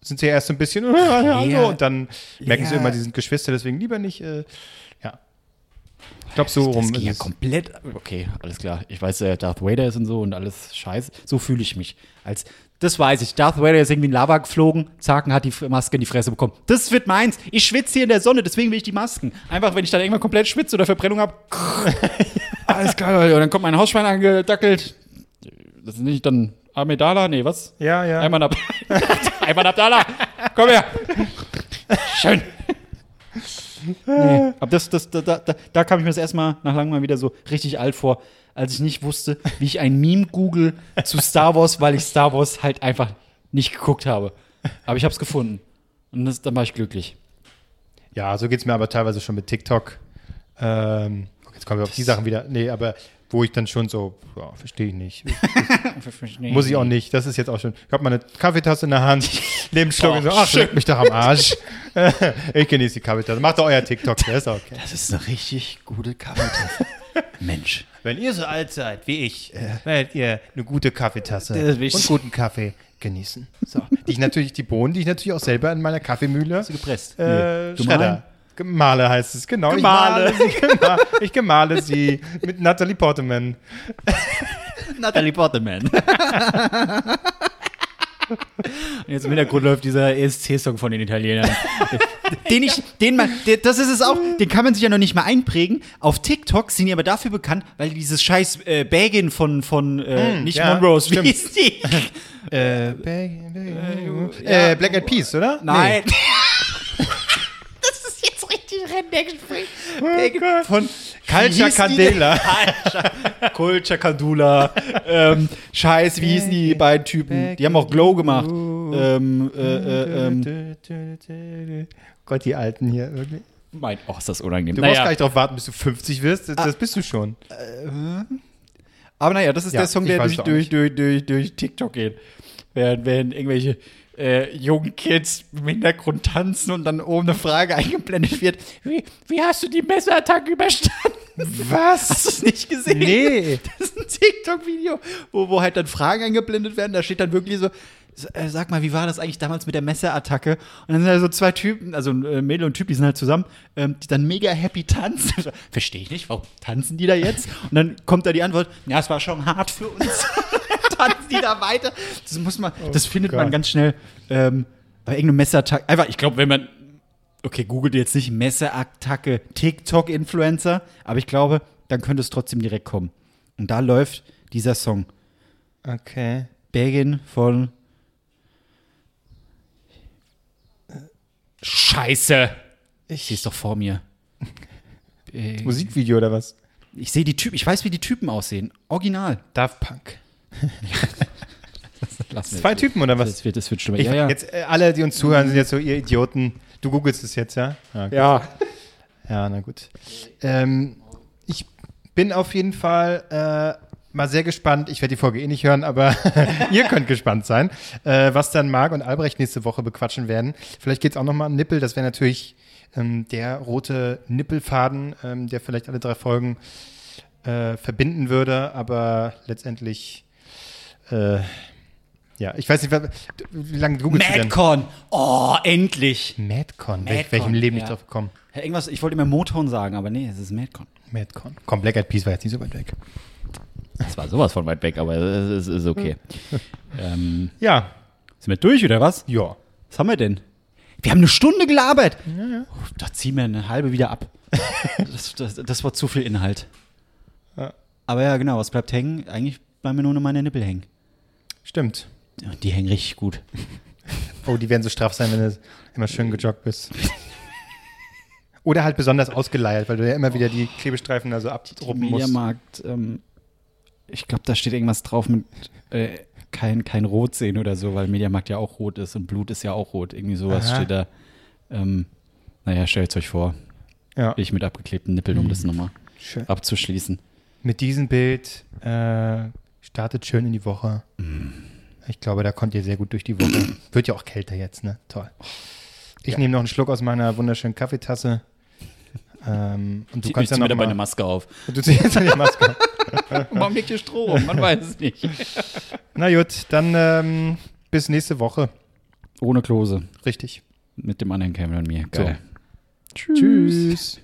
sind sie ja erst so ein bisschen, ja, und dann merken sie immer, die sind Geschwister, deswegen lieber nicht, äh, ja. Ich glaube, so rum Das ging ist ja komplett. Okay, alles klar. Ich weiß, äh, Darth Vader ist und so und alles scheiße. So fühle ich mich. Als, das weiß ich. Darth Vader ist irgendwie in Lava geflogen, zack, und hat die Maske in die Fresse bekommen. Das wird meins. Ich schwitze hier in der Sonne, deswegen will ich die Masken. Einfach, wenn ich dann irgendwann komplett schwitze oder Verbrennung habe. alles klar, Leute. Und dann kommt mein Hausschwein angedackelt. Das ist nicht dann Amidala? Nee, was? Ja, ja. Einmal ab. Einmal Abdallah. Komm her. Schön. Nee, aber das, das, da, da, da kam ich mir das erstmal nach langem mal wieder so richtig alt vor, als ich nicht wusste, wie ich ein Meme google zu Star Wars, weil ich Star Wars halt einfach nicht geguckt habe. Aber ich habe es gefunden. Und das, dann war ich glücklich. Ja, so geht es mir aber teilweise schon mit TikTok. Ähm, jetzt kommen wir auf die Sachen wieder. Nee, aber wo ich dann schon so, ja, verstehe ich nicht. Muss ich auch nicht. Das ist jetzt auch schon. Ich habe meine Kaffeetasse in der Hand, neben Schluck und so, ach, leck mich doch am Arsch. ich genieße die Kaffeetasse. Macht doch euer TikTok, der ist okay. Das ist eine richtig gute Kaffeetasse. Mensch. Wenn ihr so alt seid wie ich, werdet ihr eine gute Kaffeetasse Das und guten Kaffee genießen. So. Die ich natürlich, die Bohnen, die ich natürlich auch selber in meiner Kaffeemühle gepresst? äh, Nee. Schredder. Gemale heißt es, genau. Gemale. Ich, male sie, gema ich gemale sie mit Natalie Portman. Natalie Portman. Und jetzt im Hintergrund läuft dieser ESC-Song von den Italienern. den ich, den man, das ist es auch, den kann man sich ja noch nicht mal einprägen. Auf TikTok sind die aber dafür bekannt, weil die dieses scheiß äh, Bagin von, von äh, nicht ja, Monrose, wie hieß die? Äh, äh, Black Eyed Peas, oder? Nein. ist jetzt richtig Redneck von Culture wie hießen die Candela. Culture Candula. ähm, Scheiß, wie hießen die beiden Typen? Die haben auch Glow gemacht. Ähm, äh, äh, ähm, Gott, die Alten hier. Wirklich. mein, oh, ist das unangenehm. Du brauchst gar Naja, nicht drauf warten, bis du 50 wirst. Das, das bist du schon. aber naja, das ist Ja, der Song, der durch, durch, durch, durch, durch TikTok geht. Während, während irgendwelche äh, jungen Kids im Hintergrund tanzen und dann oben eine Frage eingeblendet wird. Wie, wie hast du die Messerattacke überstanden? Was? Hast du es nicht gesehen? Nee. Das ist ein TikTok-Video, wo, wo halt dann Fragen eingeblendet werden. Da steht dann wirklich so, äh, sag mal, wie war das eigentlich damals mit der Messerattacke? Und dann sind da so zwei Typen, also ein äh, Mädel und ein Typ, die sind halt zusammen, ähm, die dann mega happy tanzen. Verstehe ich nicht, warum tanzen die da jetzt? Und dann kommt da die Antwort, ja, es war schon hart für uns. Tanzen die da weiter. Das muss man, das findet man Gott. ganz schnell ähm, bei irgendeinem Messerattacke. Einfach, ich glaube, wenn man Okay, googelt jetzt nicht Messeattacke TikTok-Influencer, aber ich glaube, dann könnte es trotzdem direkt kommen. Und da läuft dieser Song. Okay. Begin von. Scheiße! Ich sehe es doch vor mir. Musikvideo oder was? Ich sehe die Typen, ich weiß, wie die Typen aussehen. Original. Daft Punk. Zwei Typen oder was? Das wird, das wird schlimmer. Ich, ja, ja. Jetzt, äh, alle, die uns zuhören, sind jetzt so, ihr Idioten. Du googelst es jetzt, ja? Ja, ja. Ja, na gut. Ähm, ich bin auf jeden Fall äh, mal sehr gespannt. Ich werde die Folge eh nicht hören, aber ihr könnt gespannt sein, äh, was dann Marc und Albrecht nächste Woche bequatschen werden. Vielleicht geht es auch nochmal um Nippel. Das wäre natürlich ähm, der rote Nippelfaden, ähm, der vielleicht alle drei Folgen äh, verbinden würde, aber letztendlich. Äh, ja, ich weiß nicht, wie lange googelst du denn? Madcon! Oh, endlich! Madcon. Madcon, welchem Leben ja. ich drauf gekommen? Ja, irgendwas, ich wollte immer Motown sagen, aber nee, es ist Madcon. Madcon. Komm, Black Eyed Peas war jetzt nicht so weit weg. Das war sowas von weit weg, aber es ist, okay. ähm, Ja, sind wir durch, oder was? ja. Was haben wir denn? Wir haben eine Stunde gelabert. Oh, Da ziehen wir eine halbe wieder ab. das, das, das war zu viel Inhalt. Ja. Aber ja, genau, was bleibt hängen? Eigentlich bleiben mir nur noch meine Nippel hängen. Stimmt. Die hängen richtig gut. Oh, die werden so straff sein, wenn du immer schön gejoggt bist. Oder halt besonders ausgeleiert, weil du ja immer wieder die Klebestreifen da so abruppen musst. Mediamarkt, ähm, ich glaube, da steht irgendwas drauf mit äh, kein, kein Rot sehen oder so, weil Mediamarkt ja auch rot ist und Blut ist ja auch rot. Irgendwie sowas Aha. steht da. Ähm, naja, stellt euch vor. Ja. Ich mit abgeklebten Nippeln, um das nochmal Schön. abzuschließen. Mit diesem Bild äh, startet schön in die Woche. Ich glaube, da kommt ihr sehr gut durch die Woche. Wird ja auch kälter jetzt, ne? Toll. Ich Ja. nehme noch einen Schluck aus meiner wunderschönen Kaffeetasse. Ähm, und du Zieh- kannst ja noch wieder mal, meine Maske auf. Du ziehst jetzt die Maske. Warum liegt hier Strom? Man weiß es nicht. Na gut, dann ähm, bis nächste Woche. Ohne Klose. Richtig. Mit dem anderen Cameron und mir. So. Geil. Tschüss.